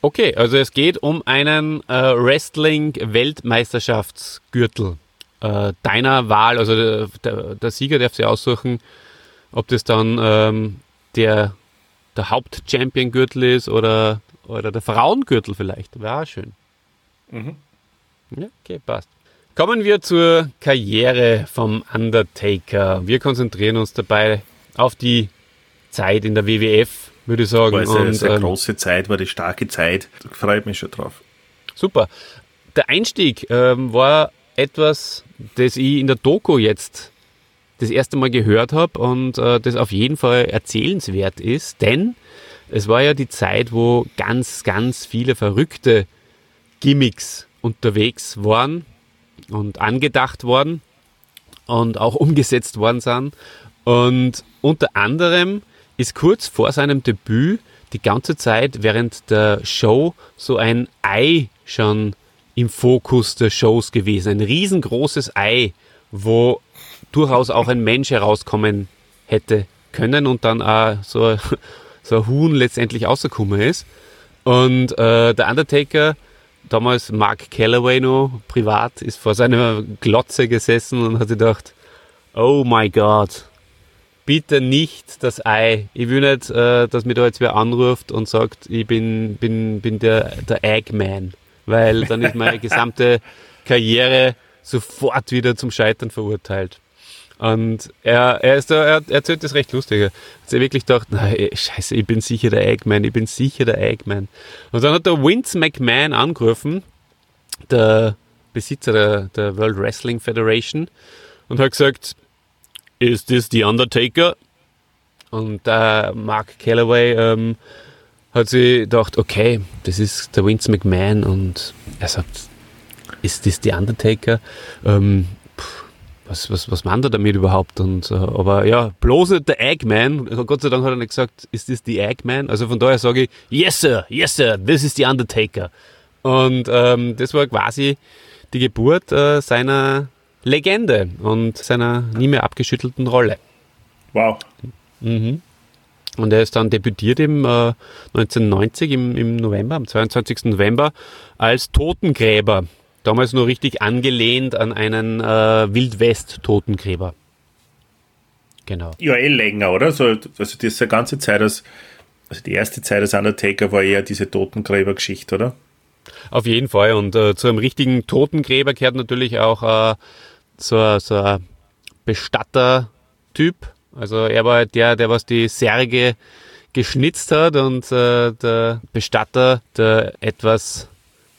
Okay, also es geht um einen äh, Wrestling-Weltmeisterschaftsgürtel. Äh, deiner Wahl, also der, der, der Sieger darf sich aussuchen, ob das dann ähm, der, der Haupt-Champion-Gürtel ist oder, oder der Frauengürtel vielleicht. Wäre auch schön. Ja, okay, passt. Kommen wir zur Karriere vom Undertaker. Wir konzentrieren uns dabei auf die Zeit in der WWF, würde ich sagen. War eine, sehr ähm, große Zeit, war die starke Zeit. Da freut mich schon drauf. Super. Der Einstieg ähm, war etwas, das ich in der Doku jetzt das erste Mal gehört habe und äh, das auf jeden Fall erzählenswert ist, denn es war ja die Zeit, wo ganz, ganz viele verrückte Gimmicks unterwegs waren und angedacht worden und auch umgesetzt worden sind. Und unter anderem ist kurz vor seinem Debüt die ganze Zeit während der Show so ein Ei schon im Fokus der Shows gewesen. Ein riesengroßes Ei, wo durchaus auch ein Mensch herauskommen hätte können und dann auch so, so ein Huhn letztendlich rausgekommen ist. Und äh, der Undertaker, damals Mark Calloway noch privat, ist vor seiner Glotze gesessen und hat gedacht, oh my God, bitte nicht das Ei. Ich will nicht, äh, dass mir da jetzt wer anruft und sagt, ich bin, bin, bin der, der Eggman. Weil dann ist meine gesamte Karriere sofort wieder zum Scheitern verurteilt. Und er, er, ist da, er, er erzählt das recht lustig. Er hat sich wirklich gedacht, nein, scheiße, ich bin sicher der Eggman, ich bin sicher der Eggman. Und dann hat der Vince McMahon angerufen, der Besitzer der, der World Wrestling Federation, und hat gesagt, is this the Undertaker? Und der Mark Calloway ähm, hat sich gedacht, okay, das ist der Vince McMahon und er sagt, ist das the Undertaker? Ähm, was, was, was meint er damit überhaupt? Und, äh, aber ja, bloß nicht der Eggman. Gott sei Dank hat er nicht gesagt, ist das the Eggman? Also von daher sage ich, yes sir, yes sir, this is the Undertaker. Und ähm, das war quasi die Geburt äh, seiner Legende und seiner nie mehr abgeschüttelten Rolle. Wow. Und er ist dann debütiert im äh, 1990 im, im November, am 22. November, als Totengräber. Damals nur richtig angelehnt an einen äh, Wildwest-Totengräber. Genau. Ja, eh länger, oder? So, also diese ganze Zeit als, also die erste Zeit als Undertaker war eher diese Totengräber-Geschichte, oder? Auf jeden Fall. Und äh, zu einem richtigen Totengräber gehört natürlich auch äh, so, ein- so ein Bestatter Typ. Also er war der, der was die Särge geschnitzt hat und äh, der Bestatter, der etwas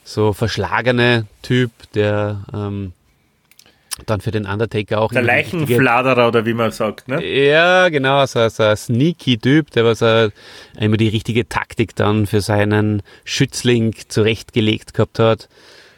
so verschlagene Typ, der ähm, dann für den Undertaker auch der Leichenfladerer oder wie man sagt, ne? Ja, genau, so, so ein sneaky Typ, der was er immer die richtige Taktik dann für seinen Schützling zurechtgelegt gehabt hat.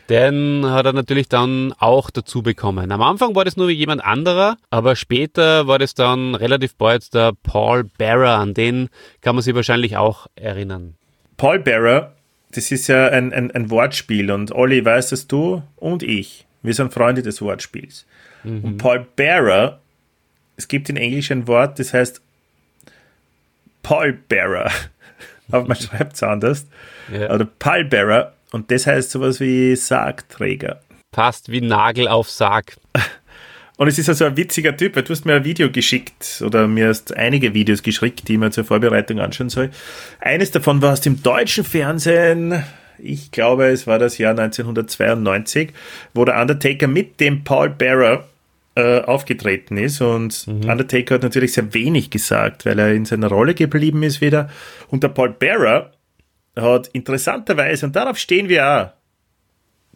Den hat er natürlich dann auch dazu bekommen. Am Anfang war das nur wie jemand anderer, aber später war das dann relativ bald der Paul Bearer, an den kann man sich wahrscheinlich auch erinnern. Paul Bearer, das ist ja ein, ein, ein Wortspiel und Olli, weißt das du und ich, wir sind Freunde des Wortspiels. Mhm. Und Paul Bearer, es gibt in Englisch ein Wort, das heißt Paul Bearer, aber man schreibt es anders. Ja. Oder Paul Bearer und das heißt sowas wie Sargträger. Passt wie Nagel auf Sarg. Und es ist also ein witziger Typ, weil du hast mir ein Video geschickt oder mir hast einige Videos geschickt, die man zur Vorbereitung anschauen soll. Eines davon war aus dem deutschen Fernsehen. Ich glaube, es war das Jahr 1992, wo der Undertaker mit dem Paul Bearer äh, aufgetreten ist. Und mhm. Undertaker hat natürlich sehr wenig gesagt, weil er in seiner Rolle geblieben ist wieder. Und der Paul Bearer hat interessanterweise, und darauf stehen wir auch,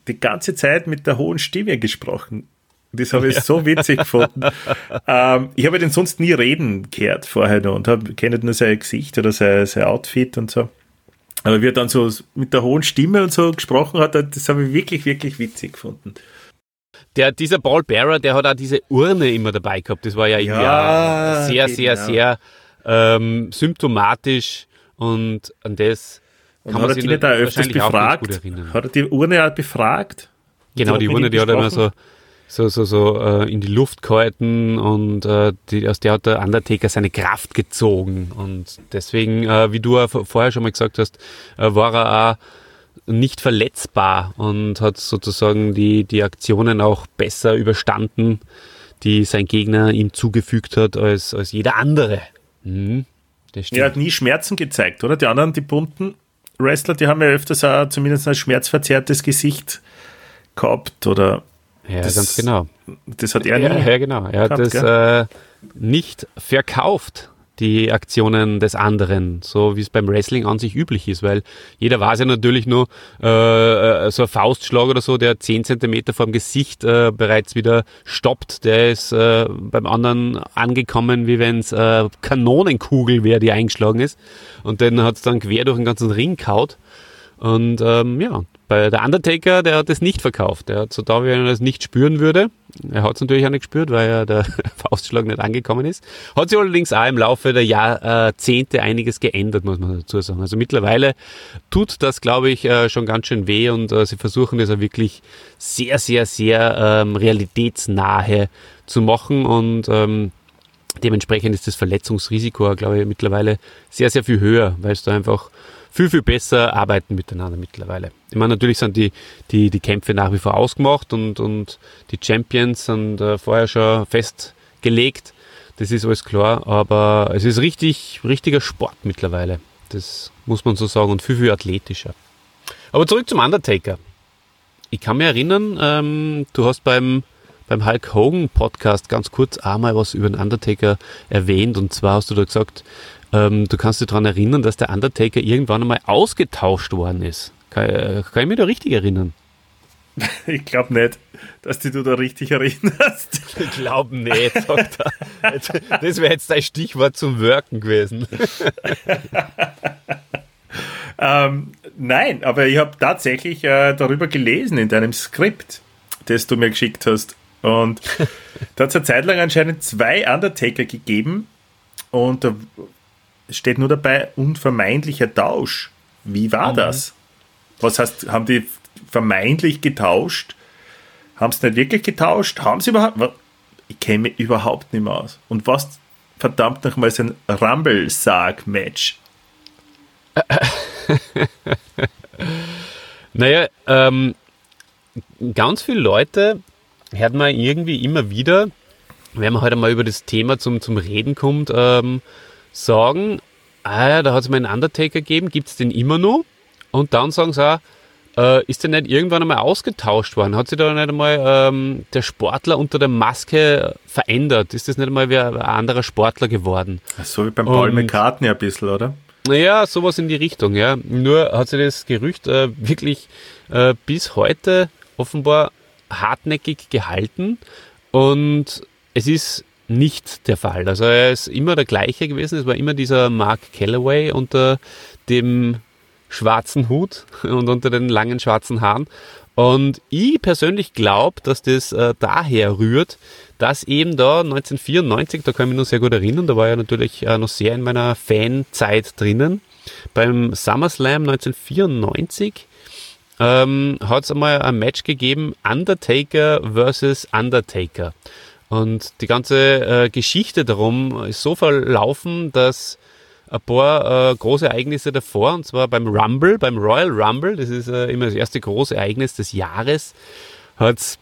die ganze Zeit mit der hohen Stimme gesprochen. Das habe ich ja. so witzig gefunden. ähm, ich habe den sonst nie reden gehört vorher noch und habe kennt nur sein Gesicht oder sein, sein Outfit und so. Aber wie er dann so mit der hohen Stimme und so gesprochen hat, das habe ich wirklich, wirklich witzig gefunden. Der, dieser Paul Bearer, der hat auch diese Urne immer dabei gehabt. Das war ja, ja sehr, genau. sehr, sehr ähm, symptomatisch und an das und kann hat er die nicht auch öfters befragt? Hat er die Urne auch befragt? Genau, die Urne, die hat er immer so, so, so, so äh, in die Luft gehalten und äh, die, aus der hat der Undertaker seine Kraft gezogen. Und deswegen, äh, wie du vorher schon mal gesagt hast, äh, war er auch nicht verletzbar und hat sozusagen die, die Aktionen auch besser überstanden, die sein Gegner ihm zugefügt hat, als, als jeder andere. Mhm, er hat nie Schmerzen gezeigt, oder? Die anderen, die bunten, Wrestler, die haben ja öfters auch zumindest ein schmerzverzerrtes Gesicht gehabt oder. Ja, das, ganz genau. Das hat er ja, nie. Ja, genau. Er hat das äh, nicht verkauft, die Aktionen des anderen, so wie es beim Wrestling an sich üblich ist, weil jeder weiß ja natürlich nur, äh, äh so ein Faustschlag oder so, der 10 Zentimeter vom Gesicht äh, bereits wieder stoppt, der ist äh, beim anderen angekommen, wie wenn es äh, Kanonenkugel wäre, die eingeschlagen ist. Und den hat es dann quer durch den ganzen Ring kaut. Und ähm, ja, bei der Undertaker, der hat es nicht verkauft. Der hat so da, wie er das nicht spüren würde. Er hat es natürlich auch nicht gespürt, weil ja der Faustschlag nicht angekommen ist. Hat sich allerdings auch im Laufe der Jahrzehnte einiges geändert, muss man dazu sagen. Also mittlerweile tut das, glaube ich, äh, schon ganz schön weh und äh, sie versuchen das auch wirklich sehr, sehr, sehr ähm, realitätsnahe zu machen und ähm, dementsprechend ist das Verletzungsrisiko, glaube ich, mittlerweile sehr, sehr viel höher, weil es da einfach viel, viel besser arbeiten miteinander mittlerweile. Ich meine, natürlich sind die, die, die Kämpfe nach wie vor ausgemacht und, und die Champions sind äh, vorher schon festgelegt. Das ist alles klar, aber es ist richtig, richtiger Sport mittlerweile. Das muss man so sagen und viel, viel athletischer. Aber zurück zum Undertaker. Ich kann mich erinnern, ähm, du hast beim, beim Hulk Hogan Podcast ganz kurz einmal was über den Undertaker erwähnt und zwar hast du da gesagt, ähm, du kannst dich daran erinnern, dass der Undertaker irgendwann einmal ausgetauscht worden ist. Kann, äh, kann ich mich da richtig erinnern? Ich glaube nicht, dass du dich da richtig erinnerst. Ich glaube nicht, sagt er. Das wäre jetzt dein Stichwort zum Wirken gewesen. ähm, nein, aber ich habe tatsächlich äh, darüber gelesen in deinem Skript, das du mir geschickt hast. Und da hat es eine Zeit lang anscheinend zwei Undertaker gegeben. Und da steht nur dabei, unvermeidlicher Tausch. Wie war mhm. das? Was heißt, haben die vermeintlich getauscht? Haben sie nicht wirklich getauscht? Haben sie überhaupt? Ich kenne mich überhaupt nicht mehr aus. Und was verdammt nochmal ist ein Rumble-Sarg-Match? naja, ähm, ganz viele Leute hört man irgendwie immer wieder, wenn man heute halt mal über das Thema zum, zum Reden kommt, ähm, sagen, ah ja, da hat es mal einen Undertaker gegeben, gibt es den immer noch? Und dann sagen sie auch, äh, ist der nicht irgendwann einmal ausgetauscht worden? Hat sich da nicht einmal ähm, der Sportler unter der Maske verändert? Ist das nicht einmal wie ein anderer Sportler geworden? So wie beim Paul McCartney ein bisschen, oder? Naja, sowas in die Richtung, ja. Nur hat sich das Gerücht äh, wirklich äh, bis heute offenbar hartnäckig gehalten und es ist nicht der Fall. Also er ist immer der gleiche gewesen. Es war immer dieser Mark Calloway unter dem schwarzen Hut und unter den langen schwarzen Haaren. Und ich persönlich glaube, dass das äh, daher rührt, dass eben da 1994, da kann ich mich noch sehr gut erinnern, da war ja natürlich äh, noch sehr in meiner Fanzeit drinnen, beim SummerSlam 1994 ähm, hat es einmal ein Match gegeben, Undertaker versus Undertaker. Und die ganze äh, Geschichte darum ist so verlaufen, dass ein paar äh, große Ereignisse davor, und zwar beim Rumble, beim Royal Rumble, das ist äh, immer das erste große Ereignis des Jahres, hat es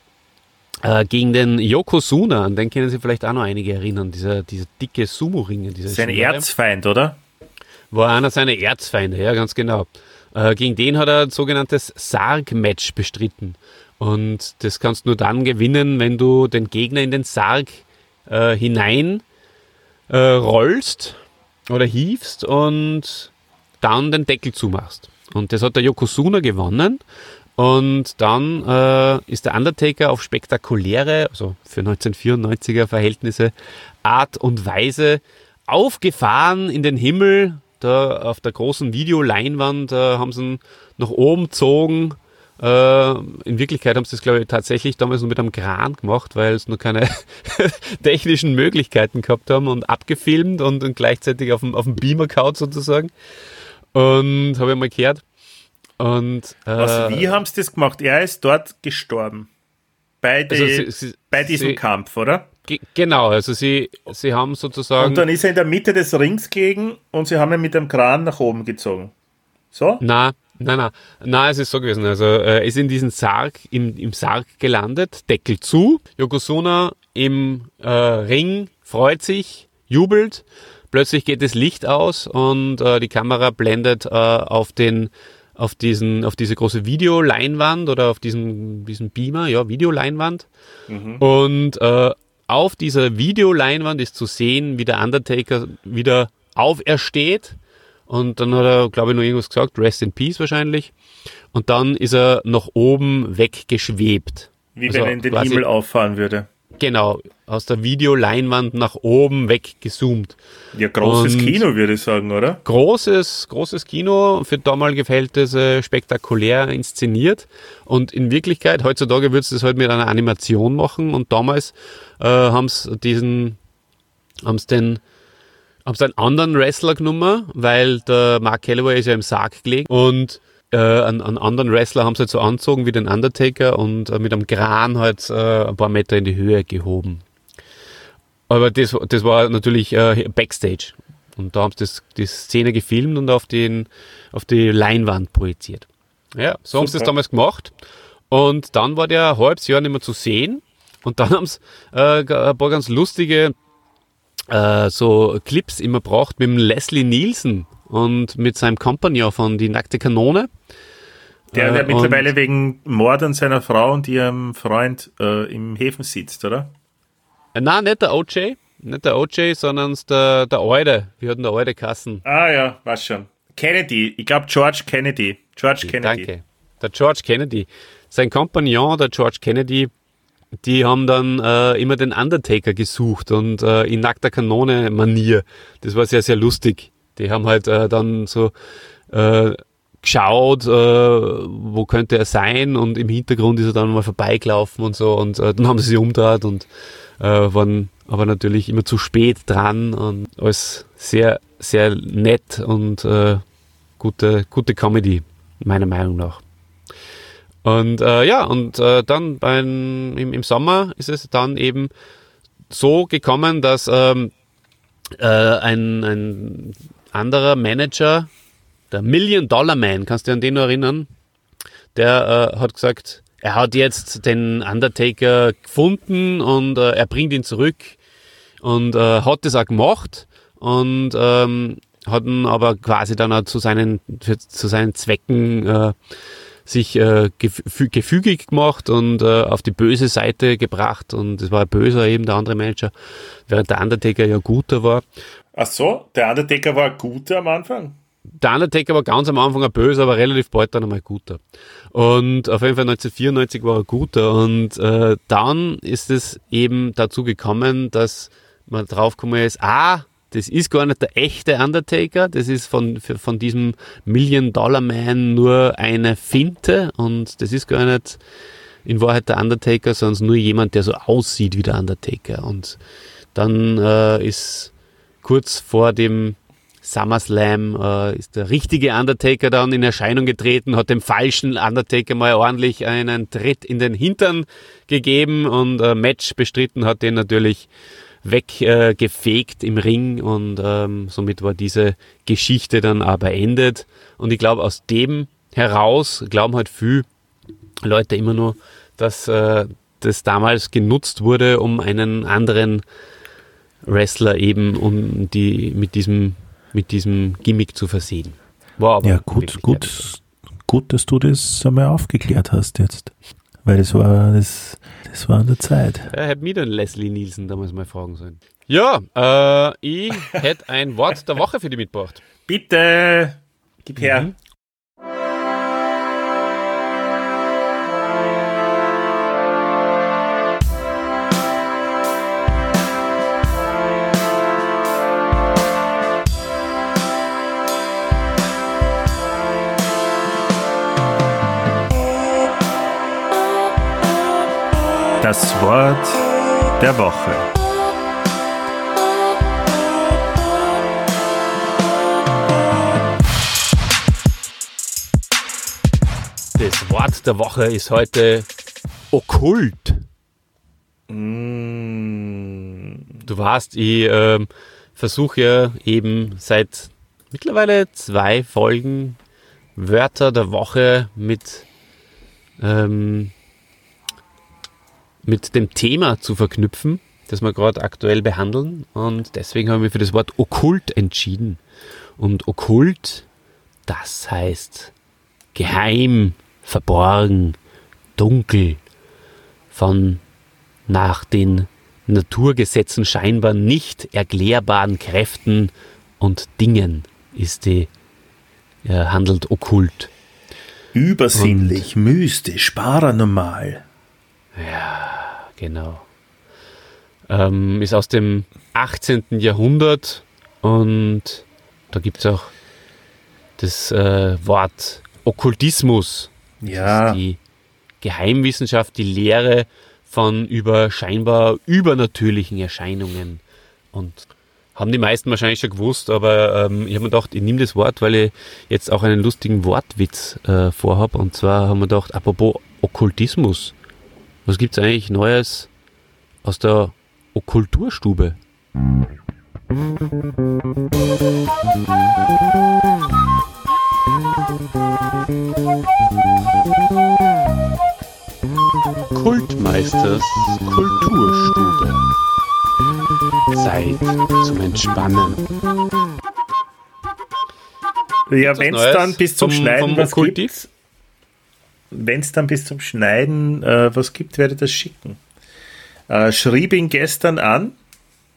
äh, gegen den Yokozuna, an den können sich vielleicht auch noch einige erinnern, dieser, dieser dicke Sumo-Ringer. Sein Erzfeind, oder? War einer seiner Erzfeinde, ja, ganz genau. Äh, gegen den hat er ein sogenanntes Sarg-Match bestritten. Und das kannst du nur dann gewinnen, wenn du den Gegner in den Sarg äh, hinein äh, rollst oder hiefst und dann den Deckel zumachst. Und das hat der Yokozuna gewonnen. Und dann äh, ist der Undertaker auf spektakuläre, also für 1994er Verhältnisse, Art und Weise aufgefahren in den Himmel. Da auf der großen Videoleinwand äh, haben sie ihn nach oben gezogen in Wirklichkeit haben sie das, glaube ich, tatsächlich damals nur mit einem Kran gemacht, weil es nur keine technischen Möglichkeiten gehabt haben und abgefilmt und, und gleichzeitig auf dem, auf dem Beamer kaut sozusagen. Und habe ich mal gehört. Und, äh, also wie haben sie das gemacht? Er ist dort gestorben. Bei, die, also sie, sie, bei diesem sie, Kampf, oder? Genau, also sie, sie haben sozusagen. Und dann ist er in der Mitte des Rings gelegen und sie haben ihn mit dem Kran nach oben gezogen. So? Na, Nein, nein, nein, es ist so gewesen. Also er ist in diesen Sarg, im, im Sarg gelandet, Deckel zu. Yokozuna im äh, Ring freut sich, jubelt. Plötzlich geht das Licht aus und äh, die Kamera blendet äh, auf den auf diesen auf diese große Videoleinwand oder auf diesen diesen Beamer, ja Videoleinwand. Mhm. Und äh, auf dieser Videoleinwand ist zu sehen, wie der Undertaker wieder aufersteht und dann hat er, glaube ich, noch irgendwas gesagt, Rest in Peace wahrscheinlich. Und dann ist er nach oben weggeschwebt. Wie also wenn er in den Himmel auffahren würde. Genau, aus der Videoleinwand nach oben weggezoomt. Ja, großes und Kino, würde ich sagen, oder? Großes, großes Kino, für damalige Verhältnisse spektakulär inszeniert. Und in Wirklichkeit, heutzutage würdest du das halt mit einer Animation machen. Und damals äh, haben sie diesen, haben sie den haben sie einen anderen Wrestler genommen, weil der Mark Calloway ist ja im Sarg gelegen und äh, einen, einen, anderen Wrestler haben sie halt so anzogen wie den Undertaker und äh, mit einem Kran halt äh, ein paar Meter in die Höhe gehoben. Aber das, das war natürlich äh, Backstage. Und da haben sie das, die Szene gefilmt und auf, den, auf die Leinwand projiziert. Ja, so Super. haben sie das damals gemacht. Und dann war der ein halbes Jahr nicht mehr zu sehen. Und dann haben sie äh, ein paar ganz lustige äh, so Clips immer braucht mit dem Leslie Nielsen und mit seinem Compagnon von Die nackte Kanone. Der, der äh, mittlerweile wegen Mord an seiner Frau und ihrem Freund äh, im Häfen sitzt, oder? Äh, nein, nicht der OJ. Nicht der OJ, sondern der, der Alte. Wir hatten der Alte Kassen. Ah ja, was schon. Kennedy. Ich glaube George Kennedy. George Kennedy. Danke. Der George Kennedy. Sein Kompagnon, der George Kennedy, die haben dann äh, immer den Undertaker gesucht und äh, in nackter Kanone-Manier. Das war sehr, sehr lustig. Die haben halt äh, dann so äh, geschaut, äh, wo könnte er sein und im Hintergrund ist er dann mal vorbeigelaufen und so und äh, dann haben sie sich umdreht und äh, waren aber natürlich immer zu spät dran und alles sehr, sehr nett und äh, gute, gute Comedy, meiner Meinung nach. Und äh, ja, und äh, dann beim, im, im Sommer ist es dann eben so gekommen, dass ähm, äh, ein, ein anderer Manager, der Million Dollar Man, kannst du dich an den erinnern? Der äh, hat gesagt, er hat jetzt den Undertaker gefunden und äh, er bringt ihn zurück und äh, hat das auch gemacht und ähm, hat ihn aber quasi dann auch zu seinen, für, zu seinen Zwecken äh, sich äh, gefügig gemacht und äh, auf die böse Seite gebracht und es war böser eben der andere Manager, während der Undertaker ja guter war. Ach so, der Undertaker war guter am Anfang? Der Undertaker war ganz am Anfang ein böser, aber relativ bald dann einmal guter. Und auf jeden Fall 1994 war er guter und äh, dann ist es eben dazu gekommen, dass man draufgekommen ist, ah, das ist gar nicht der echte Undertaker, das ist von, von diesem Million Dollar Man nur eine Finte und das ist gar nicht in Wahrheit der Undertaker, sondern nur jemand, der so aussieht wie der Undertaker. Und dann äh, ist kurz vor dem SummerSlam äh, ist der richtige Undertaker dann in Erscheinung getreten, hat dem falschen Undertaker mal ordentlich einen Tritt in den Hintern gegeben und ein Match bestritten hat den natürlich weggefegt äh, im Ring und ähm, somit war diese Geschichte dann auch beendet. Und ich glaube, aus dem heraus glauben halt viele Leute immer nur, dass äh, das damals genutzt wurde, um einen anderen Wrestler eben um die mit diesem mit diesem Gimmick zu versehen. War aber ja gut, gut, gut, dass du das einmal aufgeklärt hast jetzt, weil das war das das war an der Zeit. Ja, hätte mich dann Leslie Nielsen damals mal fragen sollen. Ja, äh, ich hätte ein Wort der Woche für dich mitgebracht. Bitte, gib her. Mhm. Das Wort der Woche. Das Wort der Woche ist heute okkult. Mm. Du weißt, ich äh, versuche ja eben seit mittlerweile zwei Folgen Wörter der Woche mit ähm, mit dem Thema zu verknüpfen, das wir gerade aktuell behandeln. Und deswegen haben wir für das Wort okkult entschieden. Und okkult, das heißt geheim, verborgen, dunkel, von nach den Naturgesetzen scheinbar nicht erklärbaren Kräften und Dingen ist die, äh, handelt okkult. Übersinnlich, und, mystisch, paranormal. Ja, genau. Ähm, ist aus dem 18. Jahrhundert und da gibt es auch das äh, Wort Okkultismus. Ja. die Geheimwissenschaft, die Lehre von über scheinbar übernatürlichen Erscheinungen. Und haben die meisten wahrscheinlich schon gewusst, aber ähm, ich habe mir gedacht, ich nehme das Wort, weil ich jetzt auch einen lustigen Wortwitz äh, vorhabe. Und zwar haben wir gedacht, apropos Okkultismus, was gibt es eigentlich Neues aus der Okkulturstube? Kultmeisters Kulturstube. Zeit zum Entspannen. Ja, wenn es dann bis zum, zum Schneiden was gibt, wenn es dann bis zum Schneiden äh, was gibt, werde ich das schicken. Äh, schrieb ihn gestern an,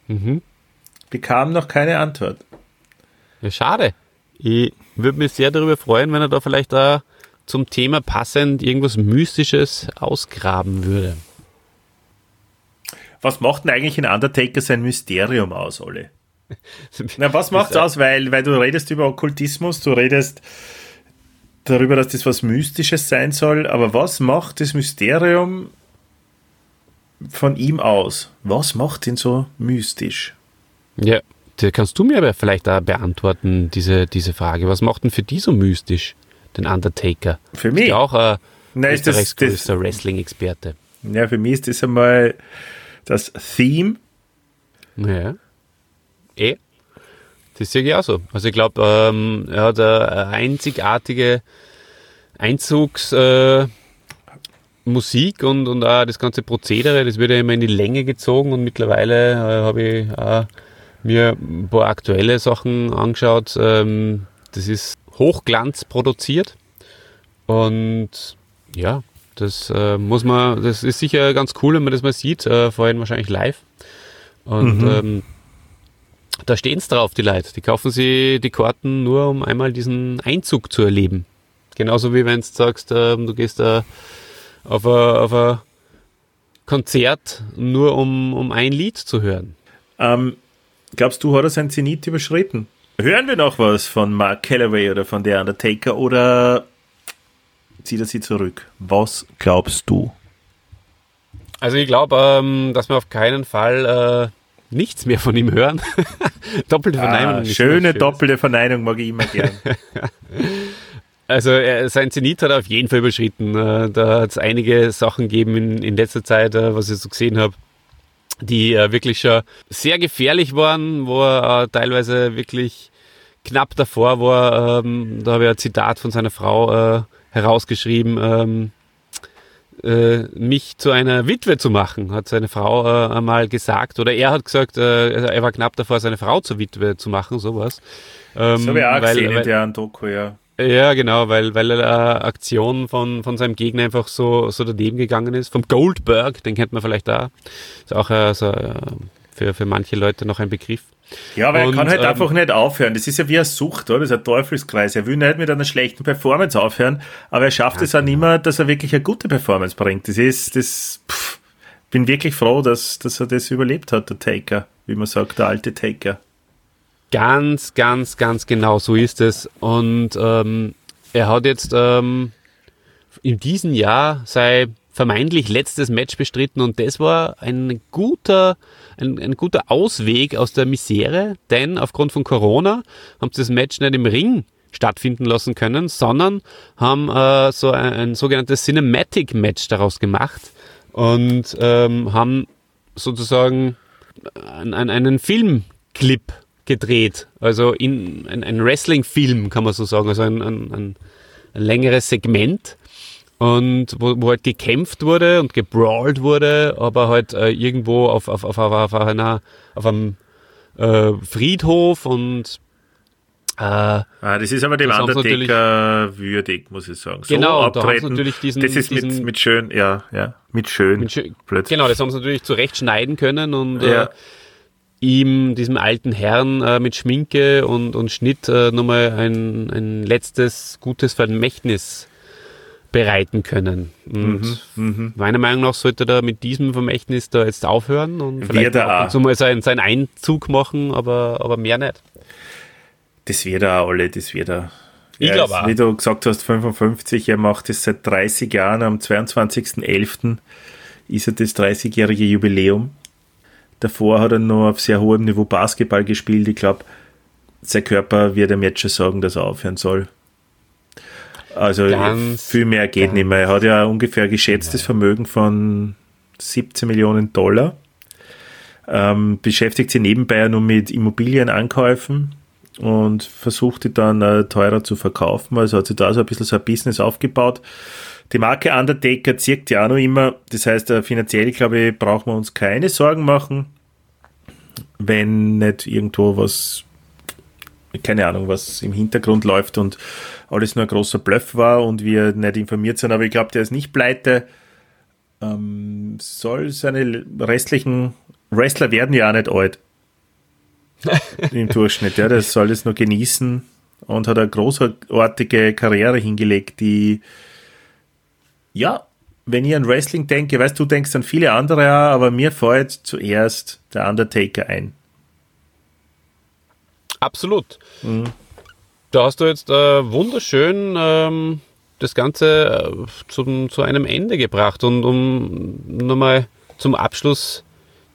mhm. bekam noch keine Antwort. Ja, schade. Ich würde mich sehr darüber freuen, wenn er da vielleicht da zum Thema passend irgendwas Mystisches ausgraben würde. Was macht denn eigentlich ein Undertaker sein Mysterium aus, Olli? Na, was macht's aus? Weil, weil du redest über Okkultismus, du redest darüber, dass das was Mystisches sein soll, aber was macht das Mysterium von ihm aus? Was macht ihn so mystisch? Ja, kannst du mir aber vielleicht da beantworten, diese, diese Frage. Was macht denn für die so mystisch, den Undertaker? Für mich? Ist ja auch ein Nein, Österreichs größter Wrestling-Experte. Ja, für mich ist das einmal das Theme. Ja. Eh. Das sehe ich auch so. Also ich glaube, ähm, er hat eine einzigartige Einzugsmusik äh, und, und auch das ganze Prozedere, das wird ja immer in die Länge gezogen und mittlerweile äh, habe ich auch mir ein paar aktuelle Sachen angeschaut. Ähm, das ist Hochglanz produziert Und ja, das äh, muss man, das ist sicher ganz cool, wenn man das mal sieht, äh, vorhin wahrscheinlich live. Und Mhm. ähm, da stehen es drauf, die Leute. Die kaufen sie die Karten nur, um einmal diesen Einzug zu erleben. Genauso wie wenn du sagst, ähm, du gehst da auf ein, Konzert nur um, um ein Lied zu hören. Ähm, glaubst du, hat er sein Zenit überschritten? Hören wir noch was von Mark Calloway oder von The Undertaker oder zieht er sie zurück? Was glaubst du? Also ich glaube, ähm, dass wir auf keinen Fall äh, nichts mehr von ihm hören. Doppelte Verneinung. Ah, schöne doppelte Verneinung mag ich immer gern. Also er, sein Zenit hat er auf jeden Fall überschritten. Äh, da hat es einige Sachen gegeben in, in letzter Zeit, äh, was ich so gesehen habe, die äh, wirklich schon sehr gefährlich waren, wo er äh, teilweise wirklich knapp davor war. Ähm, da habe ich ein Zitat von seiner Frau äh, herausgeschrieben. Ähm, äh, mich zu einer Witwe zu machen, hat seine Frau äh, einmal gesagt. Oder er hat gesagt, äh, er war knapp davor, seine Frau zur Witwe zu machen, sowas. Ähm, Das habe ich auch weil- gesehen in weil- der Doku, ja. ja, genau, weil, weil eine Aktion von, von seinem Gegner einfach so, so daneben gegangen ist. Vom Goldberg, den kennt man vielleicht da. Ist auch äh, äh, für, für manche Leute noch ein Begriff. Ja, aber Und, er kann halt ähm, einfach nicht aufhören. Das ist ja wie eine Sucht, oder? Das ist ein Teufelskreis. Er will nicht mit einer schlechten Performance aufhören, aber er schafft es auch nicht mehr, dass er wirklich eine gute Performance bringt. Das ist, das, pff, bin wirklich froh, dass, dass er das überlebt hat, der Taker. Wie man sagt, der alte Taker. Ganz, ganz, ganz genau, so ist es. Und ähm, er hat jetzt ähm, in diesem Jahr sein vermeintlich letztes Match bestritten und das war ein guter, ein, ein guter Ausweg aus der Misere, denn aufgrund von Corona haben sie das Match nicht im Ring stattfinden lassen können, sondern haben äh, so ein, ein sogenanntes Cinematic Match daraus gemacht und ähm, haben sozusagen einen, einen- Filmclip gedreht. Also in ein, ein Wrestling-Film, kann man so sagen. Also ein, ein, ein längeres Segment. Und wo, wo halt gekämpft wurde und gebrawlt wurde, aber halt äh, irgendwo auf, auf, auf, auf, auf, einer, auf einem äh, Friedhof und äh, Ah, das ist aber dem sie Undertaker würdig, muss ich sagen. So Genau, und da abtreten, natürlich diesen- das ist mit, diesen- mit schön, ja, ja, mit schön. Mit schön- plötzlich. Genau, das haben sie natürlich zurecht schneiden können und Ja. äh, ihm, diesem alten Herrn, äh, mit Schminke und, und Schnitt äh, nochmal ein, ein letztes gutes Vermächtnis bereiten können. Und Mhm, meiner Meinung nach sollte er mit diesem Vermächtnis da jetzt aufhören und vielleicht ab mal seinen, seinen Einzug machen, aber, aber mehr nicht. Das wird er auch alle, das wird er. Ich glaub ist, auch. Wie du gesagt hast, 55, er macht das seit 30 Jahren. Am 22.11. ist er das 30-jährige Jubiläum. Davor hat er noch auf sehr hohem Niveau Basketball gespielt. Ich glaube, sein Körper wird ihm jetzt schon sagen, dass er aufhören soll. Also Ganz, viel mehr geht nicht mehr. Er hat ja ungefähr geschätztes Vermögen von 17 Millionen Dollar. Ähm, beschäftigt sich nebenbei nur mit Immobilienankäufen und versucht die dann äh, teurer zu verkaufen. Also hat sich da so ein bisschen so ein Business aufgebaut. Die Marke Undertaker zirkt ja auch noch immer. Das heißt, äh, finanziell, glaube ich, brauchen wir uns keine Sorgen machen, wenn nicht irgendwo was, keine Ahnung, was im Hintergrund läuft und alles nur ein großer Bluff war und wir nicht informiert sind. Aber ich glaube, der ist nicht pleite. Ähm, soll seine restlichen Wrestler werden ja auch nicht alt im Durchschnitt. Ja, das soll es nur genießen und hat eine großartige Karriere hingelegt, die, ja, wenn ich an Wrestling denke, weißt du, denkst an viele andere auch, aber mir fällt zuerst der Undertaker ein. Absolut. Da hast du jetzt äh, wunderschön ähm, das Ganze äh, zum, zu einem Ende gebracht. Und um nochmal zum Abschluss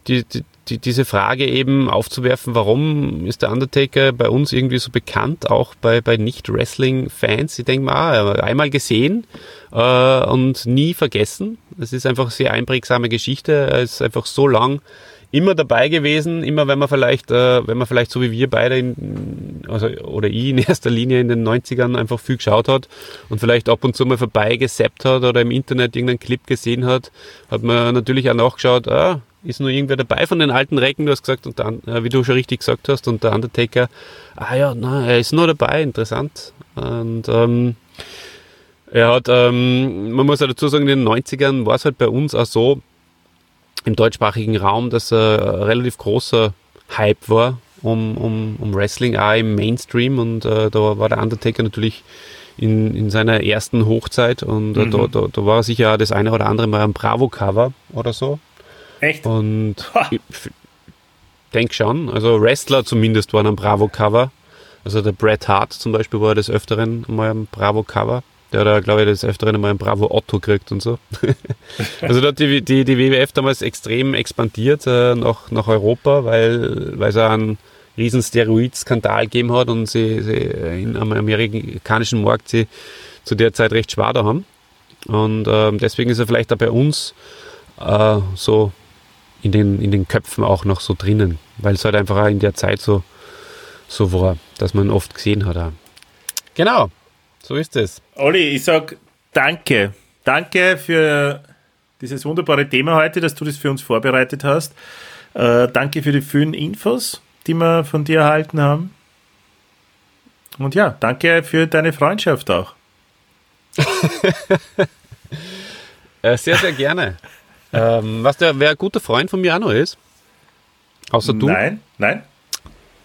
die, die, die, diese Frage eben aufzuwerfen, warum ist der Undertaker bei uns irgendwie so bekannt, auch bei, bei Nicht-Wrestling-Fans? Ich denke mal, ah, einmal gesehen äh, und nie vergessen. Es ist einfach eine sehr einprägsame Geschichte. Er ist einfach so lang immer dabei gewesen, immer wenn man vielleicht, äh, wenn man vielleicht so wie wir beide in, also, oder ich in erster Linie in den 90ern einfach viel geschaut hat und vielleicht ab und zu mal vorbei gesappt hat oder im Internet irgendeinen Clip gesehen hat, hat man natürlich auch nachgeschaut, ah, ist nur irgendwer dabei von den alten Recken, du hast gesagt, und der, äh, wie du schon richtig gesagt hast, und der Undertaker, ah ja, na, er ist nur dabei, interessant. Und ähm, Er hat, ähm, man muss ja dazu sagen, in den 90ern war es halt bei uns auch so, im deutschsprachigen Raum, dass er ein relativ großer Hype war um, um, um Wrestling, auch im Mainstream und äh, da war der Undertaker natürlich in, in seiner ersten Hochzeit und äh, mhm. da, da, da war sicher das eine oder andere mal ein Bravo-Cover oder so. Echt? Und ich denke schon, also Wrestler zumindest waren am Bravo-Cover. Also der Bret Hart zum Beispiel war des Öfteren mal am Bravo-Cover. Der hat, glaube ich, des Öfteren mal ein Bravo Otto gekriegt und so. also da hat die, die, die WWF damals extrem expandiert äh, nach, nach Europa, weil, es einen riesen Steroid-Skandal gegeben hat und sie, sie in, am amerikanischen Markt sie zu der Zeit recht schwer da haben. Und ähm, deswegen ist er vielleicht auch bei uns äh, so in den, in den Köpfen auch noch so drinnen, weil es halt einfach auch in der Zeit so, so war, dass man oft gesehen hat. Auch. Genau. So ist es. Olli, ich sag danke. Danke für dieses wunderbare Thema heute, dass du das für uns vorbereitet hast. Äh, danke für die vielen Infos, die wir von dir erhalten haben. Und ja, danke für deine Freundschaft auch. äh, sehr, sehr gerne. ähm, was der, wer ein guter Freund von mir auch noch ist? Außer du? Nein, nein.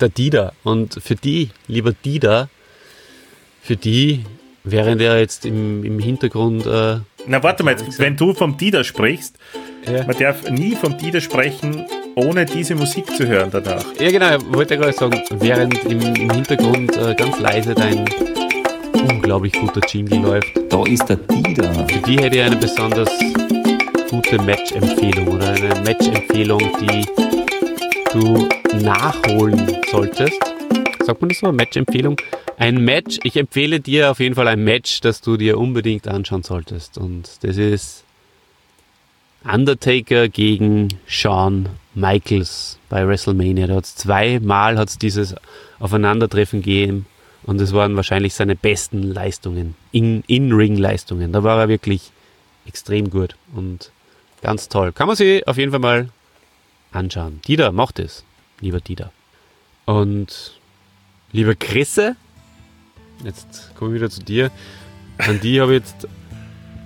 Der Dida. Und für die, lieber Dida, für die, während er jetzt im, im Hintergrund. Äh, Na, warte mal, jetzt, wenn du vom Dieter sprichst, ja. man darf nie vom Dieter sprechen, ohne diese Musik zu hören danach. Ja, genau, ich wollte gerade sagen, während im, im Hintergrund äh, ganz leise dein unglaublich guter Jingle läuft. Da ist der Dieter. Für die hätte ich eine besonders gute Match-Empfehlung oder eine Match-Empfehlung, die du nachholen solltest. Sagt man das so? Match-Empfehlung? Ein Match, ich empfehle dir auf jeden Fall ein Match, das du dir unbedingt anschauen solltest. Und das ist Undertaker gegen Shawn Michaels bei WrestleMania. Da hat es zweimal hat's dieses Aufeinandertreffen gegeben und es waren wahrscheinlich seine besten Leistungen, In-Ring-Leistungen. In da war er wirklich extrem gut und ganz toll. Kann man sich auf jeden Fall mal anschauen. Dieter, macht es, lieber Dieter. Und lieber Chrisse, Jetzt komme ich wieder zu dir. An die habe ich jetzt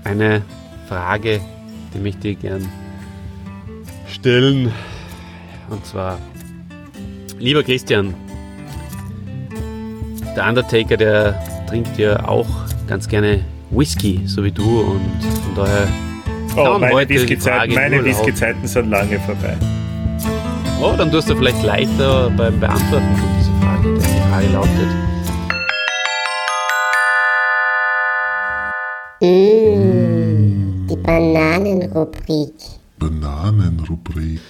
eine Frage, die möchte ich gern stellen. Und zwar, lieber Christian, der Undertaker, der trinkt ja auch ganz gerne Whisky, so wie du. Und von daher. Oh, meine Whisky-Zeiten Whisky sind lange vorbei. Oh, dann tust du vielleicht leichter beim Beantworten von Frage lautet: Mmh, die Bananenrubrik. Bananenrubrik.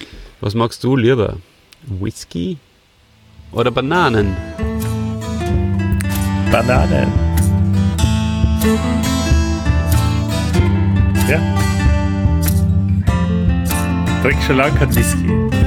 Was magst du lieber? Whisky oder Bananen? Bananen. Ja. Trink schon lange kein Whisky.